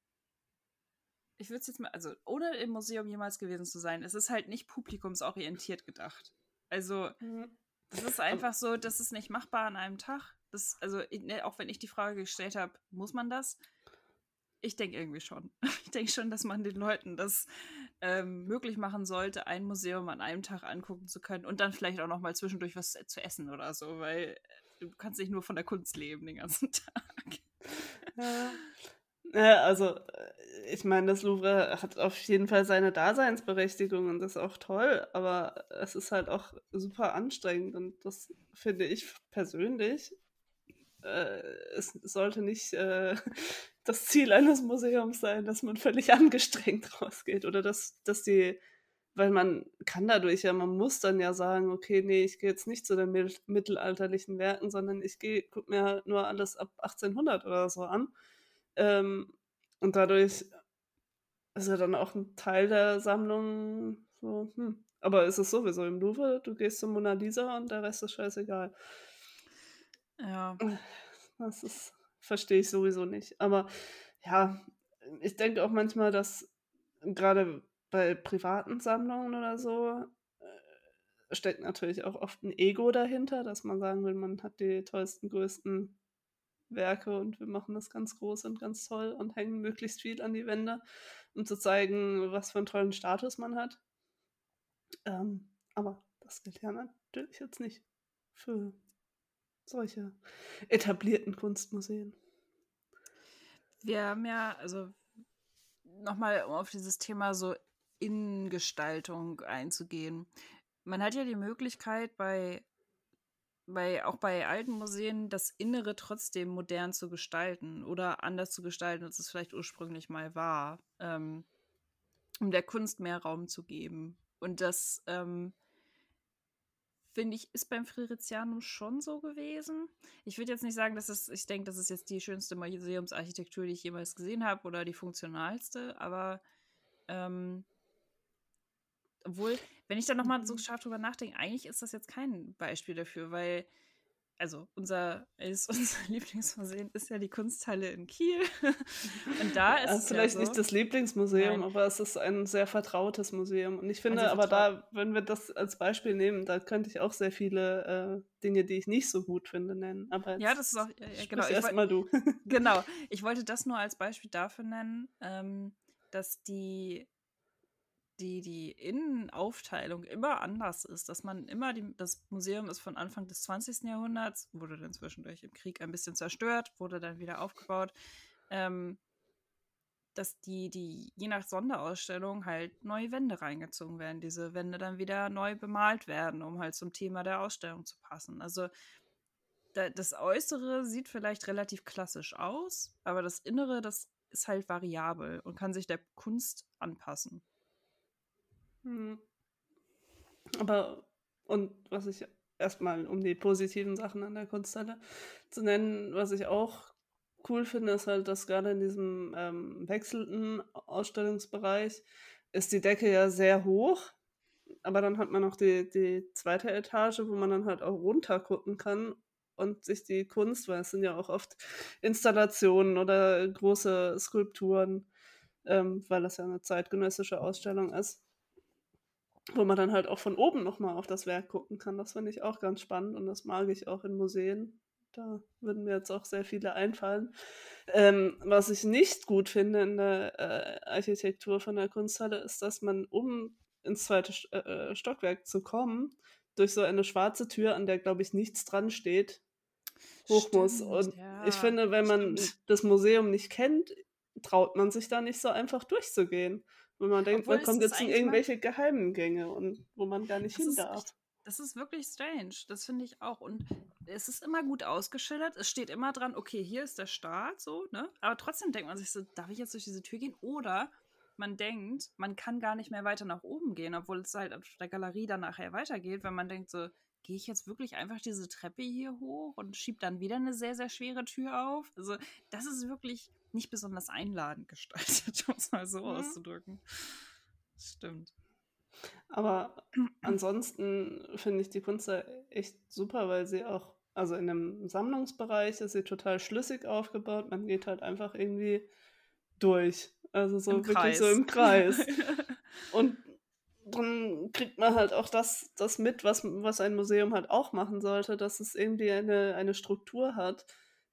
ich würde es jetzt mal, also ohne im Museum jemals gewesen zu sein, es ist halt nicht publikumsorientiert gedacht. Also, mhm. das ist einfach so, das ist nicht machbar an einem Tag. Das, also, ne, auch wenn ich die Frage gestellt habe, muss man das? Ich denke irgendwie schon. [LAUGHS] Ich denke schon, dass man den Leuten das ähm, möglich machen sollte, ein Museum an einem Tag angucken zu können und dann vielleicht auch noch mal zwischendurch was zu essen oder so, weil du kannst nicht nur von der Kunst leben den ganzen [LAUGHS] Tag. Ja. Ja, also äh, ich meine, das Louvre hat auf jeden Fall seine Daseinsberechtigung und das ist auch toll, aber es ist halt auch super anstrengend und das finde ich persönlich. Äh, es sollte nicht äh, das Ziel eines Museums sein, dass man völlig [LAUGHS] angestrengt rausgeht oder dass, dass die, weil man kann dadurch ja, man muss dann ja sagen, okay, nee, ich gehe jetzt nicht zu den mittelalterlichen Werken, sondern ich gehe, guck mir halt nur alles ab 1800 oder so an. Ähm, und dadurch ist ja dann auch ein Teil der Sammlung so, hm. Aber ist es sowieso im Louvre, du gehst zum Mona Lisa und der Rest ist scheißegal. Ja. Das ist, verstehe ich sowieso nicht. Aber ja, ich denke auch manchmal, dass gerade bei privaten Sammlungen oder so äh, steckt natürlich auch oft ein Ego dahinter, dass man sagen will, man hat die tollsten, größten Werke und wir machen das ganz groß und ganz toll und hängen möglichst viel an die Wände, um zu zeigen, was für einen tollen Status man hat. Ähm, aber das gilt ja natürlich jetzt nicht für solche etablierten Kunstmuseen. Wir haben ja, also nochmal um auf dieses Thema so Innengestaltung einzugehen. Man hat ja die Möglichkeit bei, bei auch bei alten Museen das Innere trotzdem modern zu gestalten oder anders zu gestalten, als es vielleicht ursprünglich mal war, ähm, um der Kunst mehr Raum zu geben. Und das, ähm, finde ich, ist beim Fririzianum schon so gewesen. Ich würde jetzt nicht sagen, dass es, ich denke, das ist jetzt die schönste Museumsarchitektur, die ich jemals gesehen habe oder die funktionalste, aber ähm, obwohl, wenn ich da nochmal so mhm. scharf drüber nachdenke, eigentlich ist das jetzt kein Beispiel dafür, weil also unser, ist, [LAUGHS] unser Lieblingsmuseum ist ja die Kunsthalle in Kiel. [LAUGHS] Und da ist ja, es vielleicht ja so, nicht das Lieblingsmuseum, Nein. aber es ist ein sehr vertrautes Museum. Und ich finde, aber da, wenn wir das als Beispiel nehmen, da könnte ich auch sehr viele äh, Dinge, die ich nicht so gut finde, nennen. Aber ja, das ist auch, ja, genau. Erstmal du. genau. [LAUGHS] Ich wollte das nur als Beispiel dafür nennen, ähm, dass die die, die Innenaufteilung immer anders ist, dass man immer, die, das Museum ist von Anfang des 20. Jahrhunderts, wurde dann zwischendurch im Krieg ein bisschen zerstört, wurde dann wieder aufgebaut, ähm, dass die, die je nach Sonderausstellung halt neue Wände reingezogen werden, diese Wände dann wieder neu bemalt werden, um halt zum Thema der Ausstellung zu passen. Also da, das Äußere sieht vielleicht relativ klassisch aus, aber das Innere, das ist halt variabel und kann sich der Kunst anpassen. Hm. Aber, und was ich erstmal, um die positiven Sachen an der Kunsthalle zu nennen, was ich auch cool finde, ist halt, dass gerade in diesem ähm, wechselnden Ausstellungsbereich ist die Decke ja sehr hoch, aber dann hat man noch die, die zweite Etage, wo man dann halt auch runter gucken kann und sich die Kunst, weil es sind ja auch oft Installationen oder große Skulpturen, ähm, weil das ja eine zeitgenössische Ausstellung ist, wo man dann halt auch von oben nochmal auf das Werk gucken kann. Das finde ich auch ganz spannend und das mag ich auch in Museen. Da würden mir jetzt auch sehr viele einfallen. Ähm, was ich nicht gut finde in der äh, Architektur von der Kunsthalle ist, dass man, um ins zweite äh, äh, Stockwerk zu kommen, durch so eine schwarze Tür, an der, glaube ich, nichts dran steht, hoch stimmt, muss. Und ja, ich finde, wenn man stimmt. das Museum nicht kennt, traut man sich da nicht so einfach durchzugehen. Wenn man denkt, Obwohl man kommt jetzt in irgendwelche mal... geheimen Gänge und wo man gar nicht das hin darf. Das ist wirklich strange. Das finde ich auch. Und es ist immer gut ausgeschildert. Es steht immer dran, okay, hier ist der Start, so, ne? Aber trotzdem denkt man sich so, darf ich jetzt durch diese Tür gehen? Oder man denkt, man kann gar nicht mehr weiter nach oben gehen, obwohl es halt auf der Galerie dann nachher weitergeht, wenn man denkt so, gehe ich jetzt wirklich einfach diese Treppe hier hoch und schiebe dann wieder eine sehr, sehr schwere Tür auf? Also, das ist wirklich nicht besonders einladend gestaltet, [LAUGHS] um es mal so mhm. auszudrücken. stimmt. Aber [CLEARS THROAT] ansonsten finde ich die Kunst echt super, weil sie auch, also in dem Sammlungsbereich ist sie total schlüssig aufgebaut. Man geht halt einfach irgendwie durch. Also so Im wirklich Kreis. so im Kreis. [LAUGHS] Und dann kriegt man halt auch das, das mit, was, was ein Museum halt auch machen sollte, dass es irgendwie eine, eine Struktur hat,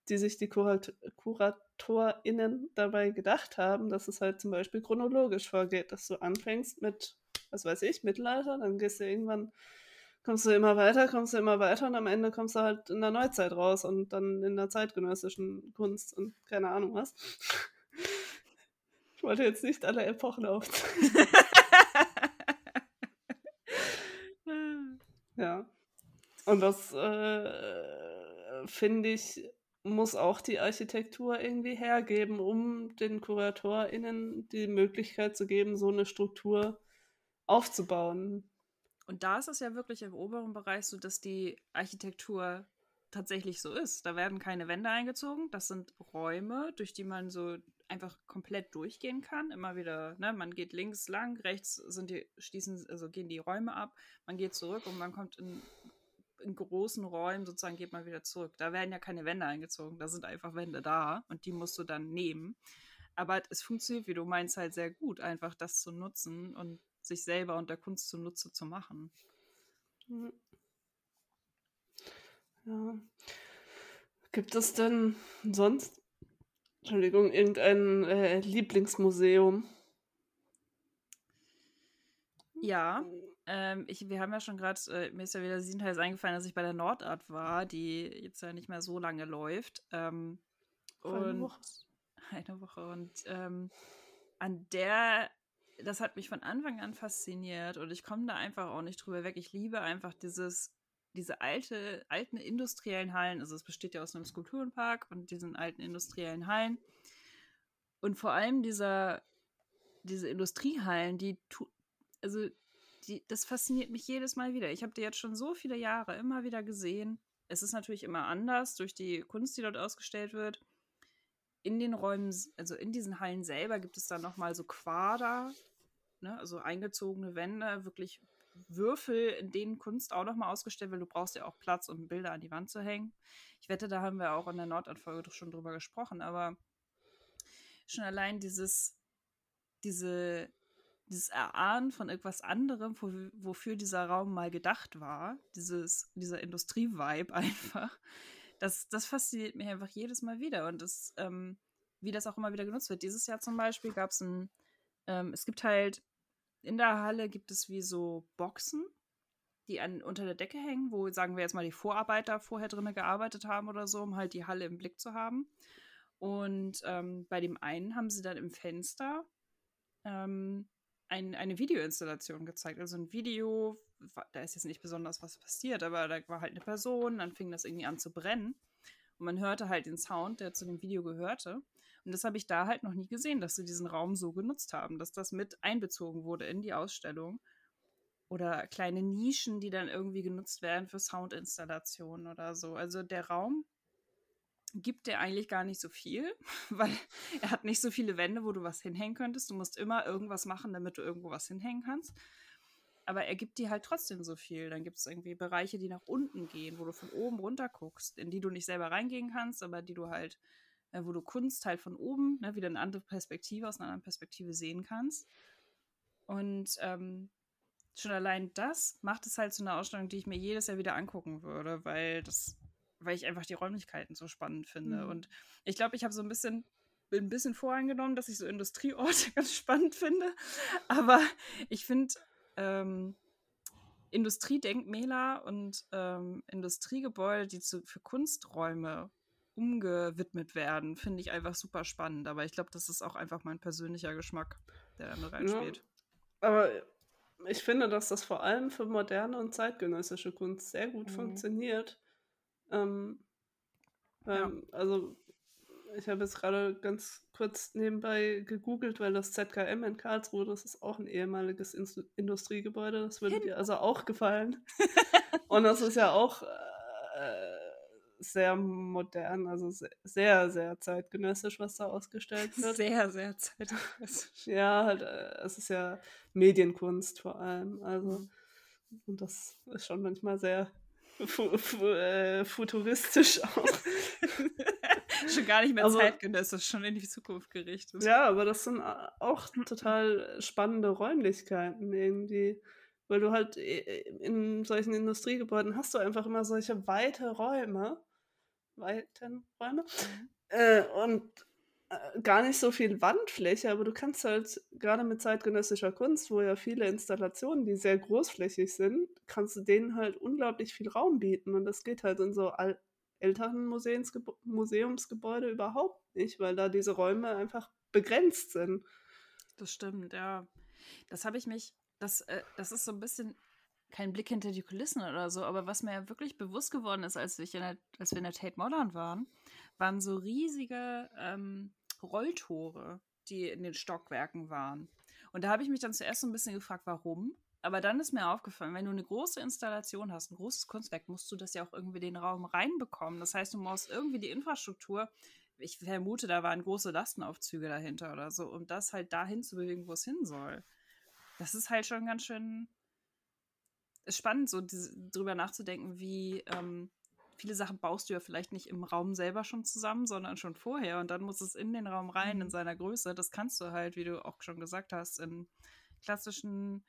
die sich die Kurat KuratorInnen dabei gedacht haben, dass es halt zum Beispiel chronologisch vorgeht, dass du anfängst mit, was weiß ich, Mittelalter, dann gehst du irgendwann, kommst du immer weiter, kommst du immer weiter und am Ende kommst du halt in der Neuzeit raus und dann in der zeitgenössischen Kunst und keine Ahnung was. [LAUGHS] Ich wollte jetzt nicht alle Epochen aufzeigen. [LAUGHS] ja. Und das äh, finde ich muss auch die Architektur irgendwie hergeben, um den KuratorInnen die Möglichkeit zu geben, so eine Struktur aufzubauen. Und da ist es ja wirklich im oberen Bereich so, dass die Architektur tatsächlich so ist. Da werden keine Wände eingezogen. Das sind Räume, durch die man so einfach komplett durchgehen kann. Immer wieder, ne, man geht links lang, rechts sind die, schließen, also gehen die Räume ab, man geht zurück und man kommt in, in großen Räumen sozusagen geht man wieder zurück. Da werden ja keine Wände eingezogen, da sind einfach Wände da und die musst du dann nehmen. Aber es funktioniert, wie du meinst, halt sehr gut, einfach das zu nutzen und sich selber und der Kunst zunutze zu machen. Mhm. Ja. Gibt es denn sonst, Entschuldigung, irgendein äh, Lieblingsmuseum? Ja, ähm, ich, wir haben ja schon gerade, äh, mir ist ja wieder Siebenteils eingefallen, dass ich bei der Nordart war, die jetzt ja nicht mehr so lange läuft. Ähm, eine Woche. [LAUGHS] Eine Woche. Und ähm, an der das hat mich von Anfang an fasziniert und ich komme da einfach auch nicht drüber weg. Ich liebe einfach dieses, diese alte, alten industriellen Hallen. Also es besteht ja aus einem Skulpturenpark und diesen alten industriellen Hallen. Und vor allem dieser, diese Industriehallen, die, also die, das fasziniert mich jedes Mal wieder. Ich habe die jetzt schon so viele Jahre immer wieder gesehen. Es ist natürlich immer anders durch die Kunst, die dort ausgestellt wird in den Räumen, also in diesen Hallen selber gibt es dann nochmal so Quader, ne, also eingezogene Wände, wirklich Würfel, in denen Kunst auch nochmal ausgestellt wird. Du brauchst ja auch Platz, um Bilder an die Wand zu hängen. Ich wette, da haben wir auch in der Nordantfolge schon drüber gesprochen, aber schon allein dieses, diese, dieses Erahnen von etwas anderem, wofür dieser Raum mal gedacht war, dieses, dieser Industrie-Vibe [LAUGHS] einfach, das, das fasziniert mich einfach jedes Mal wieder und das, ähm, wie das auch immer wieder genutzt wird. Dieses Jahr zum Beispiel gab es ein, ähm, es gibt halt, in der Halle gibt es wie so Boxen, die an, unter der Decke hängen, wo, sagen wir jetzt mal, die Vorarbeiter vorher drinnen gearbeitet haben oder so, um halt die Halle im Blick zu haben. Und ähm, bei dem einen haben sie dann im Fenster ähm, ein, eine Videoinstallation gezeigt. Also ein Video, da ist jetzt nicht besonders was passiert, aber da war halt eine Person, dann fing das irgendwie an zu brennen. Und man hörte halt den Sound, der zu dem Video gehörte. Und das habe ich da halt noch nie gesehen, dass sie diesen Raum so genutzt haben, dass das mit einbezogen wurde in die Ausstellung. Oder kleine Nischen, die dann irgendwie genutzt werden für Soundinstallationen oder so. Also der Raum gibt dir eigentlich gar nicht so viel, [LAUGHS] weil er hat nicht so viele Wände, wo du was hinhängen könntest. Du musst immer irgendwas machen, damit du irgendwo was hinhängen kannst. Aber er gibt dir halt trotzdem so viel. Dann gibt es irgendwie Bereiche, die nach unten gehen, wo du von oben runter guckst, in die du nicht selber reingehen kannst, aber die du halt, äh, wo du Kunst halt von oben, ne, wieder eine andere Perspektive, aus einer anderen Perspektive sehen kannst. Und ähm, schon allein das macht es halt zu einer Ausstellung, die ich mir jedes Jahr wieder angucken würde, weil das weil ich einfach die Räumlichkeiten so spannend finde. Mhm. Und ich glaube, ich habe so ein bisschen bin ein bisschen voreingenommen, dass ich so Industrieorte [LAUGHS] ganz spannend finde. Aber ich finde ähm, Industriedenkmäler und ähm, Industriegebäude, die zu, für Kunsträume umgewidmet werden, finde ich einfach super spannend. Aber ich glaube, das ist auch einfach mein persönlicher Geschmack, der da reinspielt. Ja, aber ich finde, dass das vor allem für moderne und zeitgenössische Kunst sehr gut mhm. funktioniert ähm, ja. ähm, also ich habe jetzt gerade ganz kurz nebenbei gegoogelt, weil das ZKM in Karlsruhe, das ist auch ein ehemaliges Inst Industriegebäude, das würde dir also auch gefallen. [LAUGHS] Und das ist ja auch äh, sehr modern, also sehr, sehr zeitgenössisch, was da ausgestellt [LAUGHS] wird. Sehr, sehr zeitgenössisch. [LAUGHS] ja, halt, äh, es ist ja Medienkunst vor allem, also mhm. und das ist schon manchmal sehr fu fu äh, futuristisch [LAUGHS] auch. schon gar nicht mehr aber, zeitgenössisch, schon in die Zukunft gerichtet. Ja, aber das sind auch total spannende Räumlichkeiten irgendwie. Weil du halt äh, in solchen Industriegebäuden hast du einfach immer solche weite Räume. Weiten Räume. Mhm. Äh, und äh, gar nicht so viel Wandfläche, aber du kannst halt gerade mit zeitgenössischer Kunst, wo ja viele Installationen, die sehr großflächig sind, kannst du denen halt unglaublich viel Raum bieten. Und das geht halt in so älteren Museumsgeb Museumsgebäude überhaupt nicht, weil da diese Räume einfach begrenzt sind. Das stimmt, ja. Das habe ich mich, das, äh, das ist so ein bisschen kein Blick hinter die Kulissen oder so, aber was mir ja wirklich bewusst geworden ist, als, ich in der, als wir in der Tate Modern waren, waren so riesige ähm, Rolltore, die in den Stockwerken waren. Und da habe ich mich dann zuerst so ein bisschen gefragt, warum. Aber dann ist mir aufgefallen, wenn du eine große Installation hast, ein großes Kunstwerk, musst du das ja auch irgendwie den Raum reinbekommen. Das heißt, du musst irgendwie die Infrastruktur, ich vermute, da waren große Lastenaufzüge dahinter oder so, um das halt dahin zu bewegen, wo es hin soll. Das ist halt schon ganz schön spannend, so diese, drüber nachzudenken, wie ähm, viele Sachen baust du ja vielleicht nicht im Raum selber schon zusammen, sondern schon vorher und dann muss es in den Raum rein, in mhm. seiner Größe. Das kannst du halt, wie du auch schon gesagt hast, in klassischen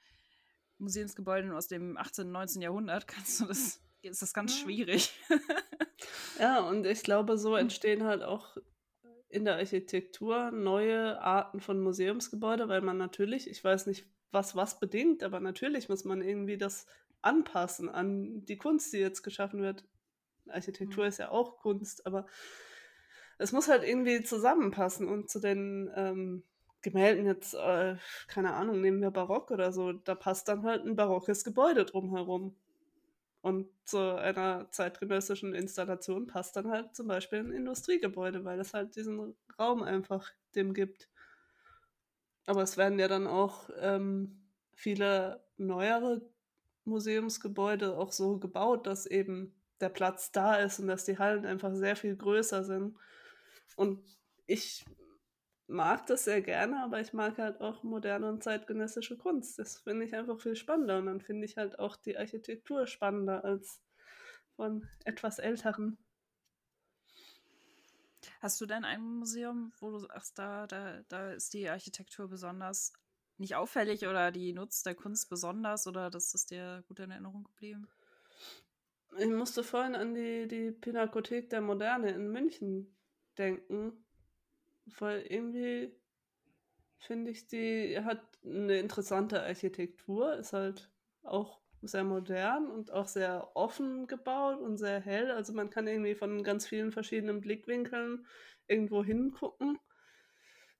Museumsgebäuden aus dem 18., 19. Jahrhundert kannst du das, ist das ganz schwierig. [LAUGHS] ja, und ich glaube, so hm. entstehen halt auch in der Architektur neue Arten von Museumsgebäude, weil man natürlich, ich weiß nicht, was was bedingt, aber natürlich muss man irgendwie das anpassen an die Kunst, die jetzt geschaffen wird. Architektur mhm. ist ja auch Kunst, aber es muss halt irgendwie zusammenpassen und zu den ähm, Gemälden jetzt, äh, keine Ahnung, nehmen wir Barock oder so, da passt dann halt ein barockes Gebäude drumherum. Und zu einer zeitgenössischen Installation passt dann halt zum Beispiel ein Industriegebäude, weil es halt diesen Raum einfach dem gibt. Aber es werden ja dann auch ähm, viele neuere Museumsgebäude auch so gebaut, dass eben der Platz da ist und dass die Hallen einfach sehr viel größer sind. Und ich mag das sehr gerne, aber ich mag halt auch moderne und zeitgenössische Kunst. Das finde ich einfach viel spannender und dann finde ich halt auch die Architektur spannender als von etwas älteren. Hast du denn ein Museum, wo du sagst, da, da, da ist die Architektur besonders nicht auffällig oder die nutzt der Kunst besonders oder das ist dir gut in Erinnerung geblieben? Ich musste vorhin an die, die Pinakothek der Moderne in München denken, weil irgendwie finde ich, die hat eine interessante Architektur, ist halt auch sehr modern und auch sehr offen gebaut und sehr hell. Also man kann irgendwie von ganz vielen verschiedenen Blickwinkeln irgendwo hingucken.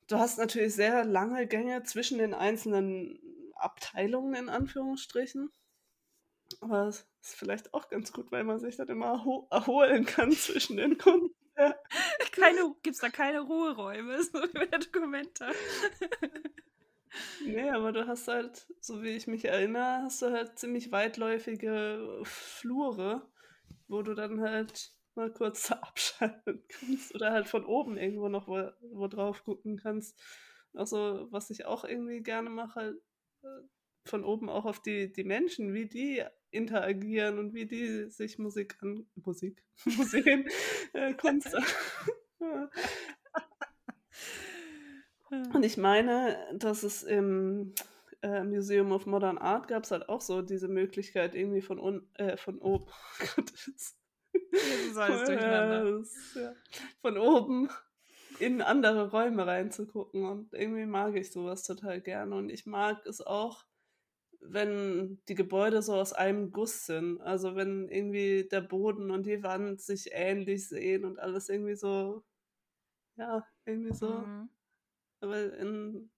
Du hast natürlich sehr lange Gänge zwischen den einzelnen Abteilungen in Anführungsstrichen. Aber es ist vielleicht auch ganz gut, weil man sich dann immer erholen kann [LAUGHS] zwischen den Kunden. Keine, Gibt es da keine Ruheräume, [LAUGHS] so wie der Dokumenta. nee, aber du hast halt, so wie ich mich erinnere, hast du halt ziemlich weitläufige Flure, wo du dann halt mal kurz [LAUGHS] abschalten kannst oder halt von oben irgendwo noch wo, wo drauf gucken kannst. Also, was ich auch irgendwie gerne mache, äh, von oben auch auf die, die Menschen, wie die interagieren und wie die sich Musik an Musik, [LAUGHS] Museen, äh, Kunst [LAUGHS] Und ich meine, dass es im äh, Museum of Modern Art gab es halt auch so diese Möglichkeit, irgendwie von, un, äh, von oben, ja, von oben in andere Räume reinzugucken. Und irgendwie mag ich sowas total gerne. Und ich mag es auch, wenn die Gebäude so aus einem Guss sind. Also wenn irgendwie der Boden und die Wand sich ähnlich sehen und alles irgendwie so, ja, irgendwie so. Mhm. Aber in,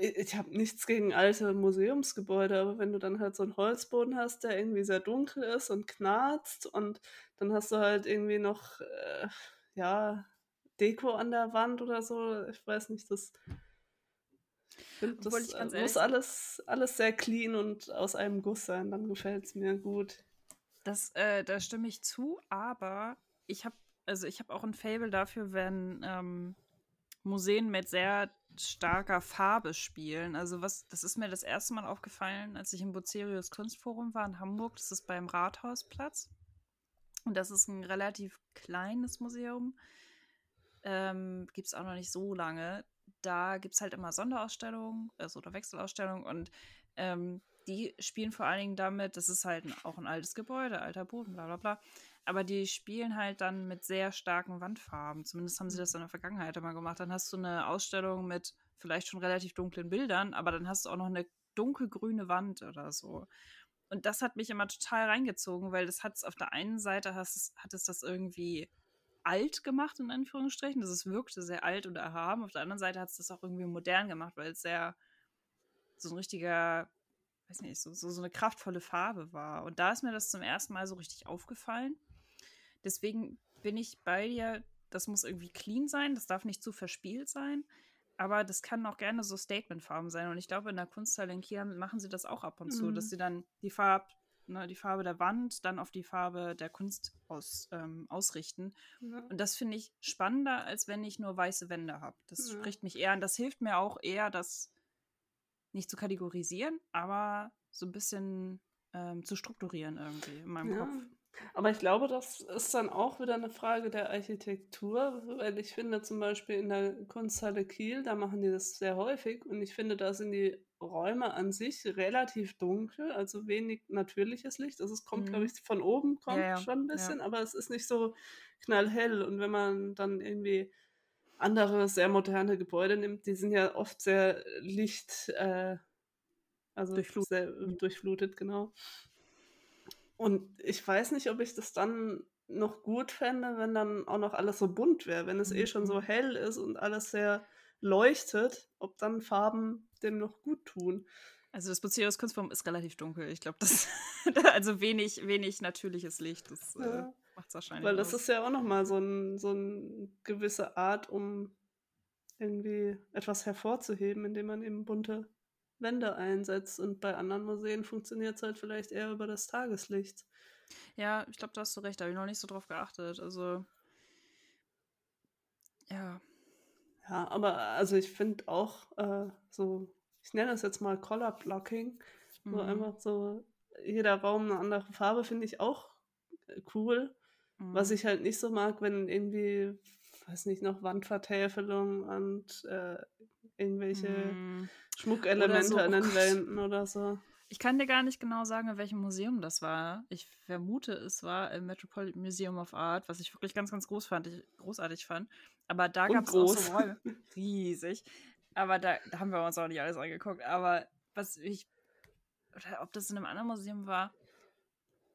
ich habe nichts gegen alte Museumsgebäude, aber wenn du dann halt so einen Holzboden hast, der irgendwie sehr dunkel ist und knarzt und dann hast du halt irgendwie noch, äh, ja, Deko an der Wand oder so, ich weiß nicht, das das ich ganz muss alles, alles sehr clean und aus einem Guss sein, dann gefällt es mir gut. Das, äh, da stimme ich zu, aber ich habe also ich habe auch ein Fable dafür, wenn ähm, Museen mit sehr starker Farbe spielen. Also was, das ist mir das erste Mal aufgefallen, als ich im Bucerius Kunstforum war in Hamburg. Das ist beim Rathausplatz. Und das ist ein relativ kleines Museum. Ähm, Gibt es auch noch nicht so lange da gibt es halt immer Sonderausstellungen, also oder Wechselausstellungen und ähm, die spielen vor allen Dingen damit, das ist halt auch ein altes Gebäude, alter Boden, bla bla bla. Aber die spielen halt dann mit sehr starken Wandfarben. Zumindest haben sie das in der Vergangenheit immer gemacht. Dann hast du eine Ausstellung mit vielleicht schon relativ dunklen Bildern, aber dann hast du auch noch eine dunkelgrüne Wand oder so. Und das hat mich immer total reingezogen, weil das hat es auf der einen Seite hast, hat es das irgendwie alt gemacht, in Anführungsstrichen. Das ist, wirkte sehr alt und erhaben. Auf der anderen Seite hat es das auch irgendwie modern gemacht, weil es sehr so ein richtiger, weiß nicht, so, so, so eine kraftvolle Farbe war. Und da ist mir das zum ersten Mal so richtig aufgefallen. Deswegen bin ich bei dir, das muss irgendwie clean sein, das darf nicht zu verspielt sein. Aber das kann auch gerne so Statementfarben sein. Und ich glaube, in der Kunsthalle in Kiel machen sie das auch ab und zu, mhm. dass sie dann die Farbe, ne, die Farbe der Wand dann auf die Farbe der Kunst aus, ähm, ausrichten. Ja. Und das finde ich spannender, als wenn ich nur weiße Wände habe. Das ja. spricht mich eher an. Das hilft mir auch eher, das nicht zu kategorisieren, aber so ein bisschen ähm, zu strukturieren irgendwie in meinem ja. Kopf. Aber ich glaube, das ist dann auch wieder eine Frage der Architektur, weil ich finde zum Beispiel in der Kunsthalle Kiel, da machen die das sehr häufig und ich finde, da sind die Räume an sich relativ dunkel, also wenig natürliches Licht. Also es kommt, mhm. glaube ich, von oben kommt ja, ja. schon ein bisschen, ja. aber es ist nicht so knallhell. Und wenn man dann irgendwie andere sehr moderne Gebäude nimmt, die sind ja oft sehr licht, äh, also durchflutet. Sehr, durchflutet, genau. Und ich weiß nicht, ob ich das dann noch gut fände, wenn dann auch noch alles so bunt wäre, wenn es eh schon so mhm. hell ist und alles sehr leuchtet, ob dann Farben dem noch gut tun. Also das Bucerius Kunstform ist relativ dunkel. Ich glaube, das [LAUGHS] [LAUGHS] also wenig, wenig natürliches Licht. Das äh, ja. äh, macht es wahrscheinlich. Weil das aus. ist ja auch nochmal so, ein, so eine gewisse Art, um irgendwie etwas hervorzuheben, indem man eben bunte Wände einsetzt. Und bei anderen Museen funktioniert es halt vielleicht eher über das Tageslicht. Ja, ich glaube, da hast du recht. Da habe ich noch nicht so drauf geachtet. Also, ja. Ja, aber also ich finde auch äh, so, ich nenne das jetzt mal Color Blocking. Mhm. So einfach so, jeder Raum eine andere Farbe finde ich auch äh, cool. Mhm. Was ich halt nicht so mag, wenn irgendwie, weiß nicht, noch Wandvertäfelung und äh, irgendwelche mhm. Schmuckelemente so, an den oh Wänden oder so. Ich kann dir gar nicht genau sagen, in welchem Museum das war. Ich vermute, es war im Metropolitan Museum of Art, was ich wirklich ganz, ganz groß fand, ich, großartig fand. Aber da gab es auch so Räume. [LAUGHS] Riesig. Aber da, da, haben wir uns auch nicht alles angeguckt. Aber was ich, oder ob das in einem anderen Museum war,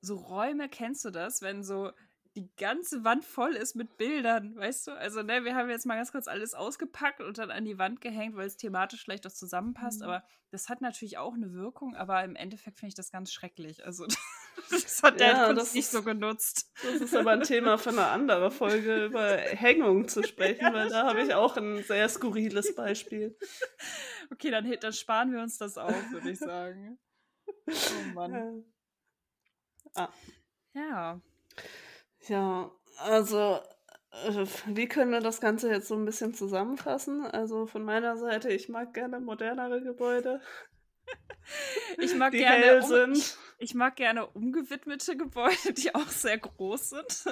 so Räume, kennst du das, wenn so die ganze Wand voll ist mit Bildern, weißt du? Also, ne, wir haben jetzt mal ganz kurz alles ausgepackt und dann an die Wand gehängt, weil es thematisch vielleicht auch zusammenpasst. Mhm. Aber das hat natürlich auch eine Wirkung, aber im Endeffekt finde ich das ganz schrecklich. Also, [LAUGHS] das hat der ja, das nicht so genutzt. Das ist aber ein Thema für eine andere Folge, über [LAUGHS] Hängung zu sprechen, weil da habe ich auch ein sehr skurriles Beispiel. [LAUGHS] Okay, dann, dann sparen wir uns das auf, würde ich sagen. Oh Mann. Ja. Ah. ja. Ja, also äh, wie können wir das Ganze jetzt so ein bisschen zusammenfassen? Also von meiner Seite, ich mag gerne modernere Gebäude. Ich mag, gerne um, ich mag gerne umgewidmete Gebäude, die auch sehr groß sind.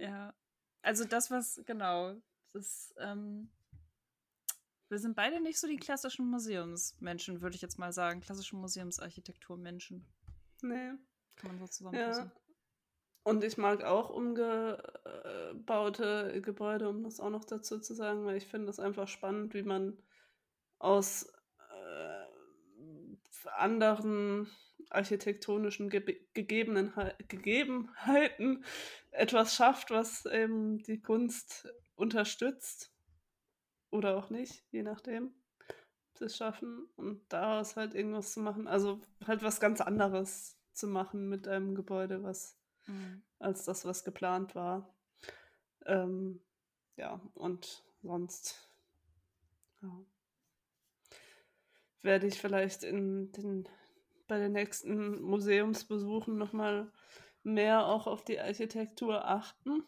ja. Also das, was, genau, das, ähm, wir sind beide nicht so die klassischen Museumsmenschen, würde ich jetzt mal sagen. Klassischen Museumsarchitekturmenschen. Nee. Kann man so zusammenfassen. Ja. Und ich mag auch umgebaute Gebäude, um das auch noch dazu zu sagen, weil ich finde es einfach spannend, wie man aus äh, anderen architektonischen Ge Gegebenheiten etwas schafft, was eben die Kunst unterstützt. Oder auch nicht, je nachdem. Sie es schaffen und daraus halt irgendwas zu machen. Also halt was ganz anderes zu machen mit einem Gebäude, was mhm. als das, was geplant war. Ähm, ja, und sonst ja, werde ich vielleicht in den, bei den nächsten Museumsbesuchen nochmal mehr auch auf die Architektur achten.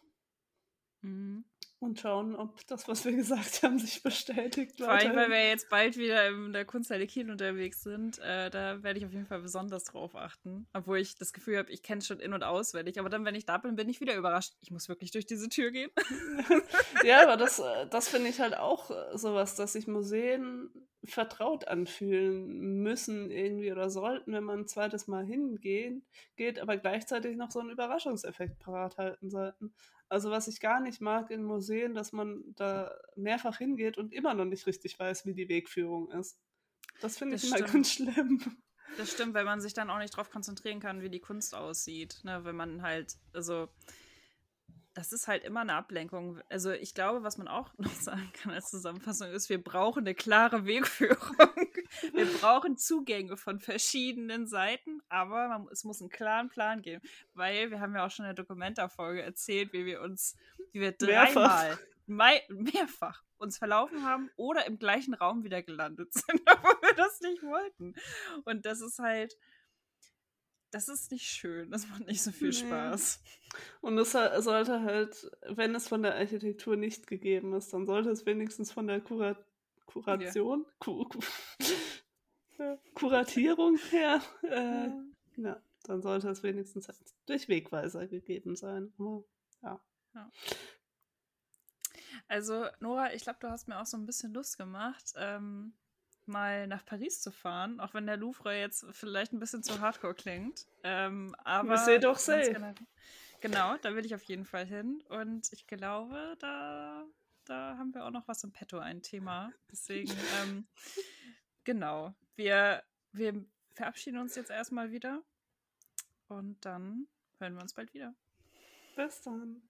Mhm und schauen, ob das, was wir gesagt haben, sich bestätigt. Vor allem, weil wir jetzt bald wieder in der Kunsthalle Kiel unterwegs sind. Äh, da werde ich auf jeden Fall besonders drauf achten. Obwohl ich das Gefühl habe, ich kenne es schon in- und auswendig. Aber dann, wenn ich da bin, bin ich wieder überrascht. Ich muss wirklich durch diese Tür gehen. [LAUGHS] ja, aber das, äh, das finde ich halt auch äh, sowas, dass sich Museen vertraut anfühlen müssen irgendwie oder sollten, wenn man ein zweites Mal hingehen geht, aber gleichzeitig noch so einen Überraschungseffekt parat halten sollten. Also was ich gar nicht mag in Museen, dass man da mehrfach hingeht und immer noch nicht richtig weiß, wie die Wegführung ist. Das finde ich immer ganz schlimm. Das stimmt, weil man sich dann auch nicht darauf konzentrieren kann, wie die Kunst aussieht. Ne? Wenn man halt, also das ist halt immer eine Ablenkung. Also ich glaube, was man auch [LAUGHS] noch sagen kann als Zusammenfassung ist, wir brauchen eine klare Wegführung. [LAUGHS] wir brauchen Zugänge von verschiedenen Seiten, aber man, es muss einen klaren Plan geben, weil wir haben ja auch schon in der Dokumenta-Folge erzählt, wie wir uns, wie wir dreimal, mehrfach. mehrfach uns verlaufen haben oder im gleichen Raum wieder gelandet [LAUGHS] sind, obwohl wir das nicht wollten. Und das ist halt, das ist nicht schön. Das macht nicht so viel nee. Spaß. Und es sollte halt, wenn es von der Architektur nicht gegeben ist, dann sollte es wenigstens von der Kurat Kuration, ja. Ku Ku [LAUGHS] Kuratierung her, äh, ja. ja. dann sollte es wenigstens halt durch Wegweiser gegeben sein. ja. ja. Also, Nora, ich glaube, du hast mir auch so ein bisschen Lust gemacht. Ähm, mal nach Paris zu fahren, auch wenn der Louvre jetzt vielleicht ein bisschen zu hardcore klingt. Ähm, aber c'est doch say. Genau, da will ich auf jeden Fall hin. Und ich glaube, da, da haben wir auch noch was im Petto, ein Thema. Deswegen, [LAUGHS] ähm, genau. Wir, wir verabschieden uns jetzt erstmal wieder. Und dann hören wir uns bald wieder. Bis dann.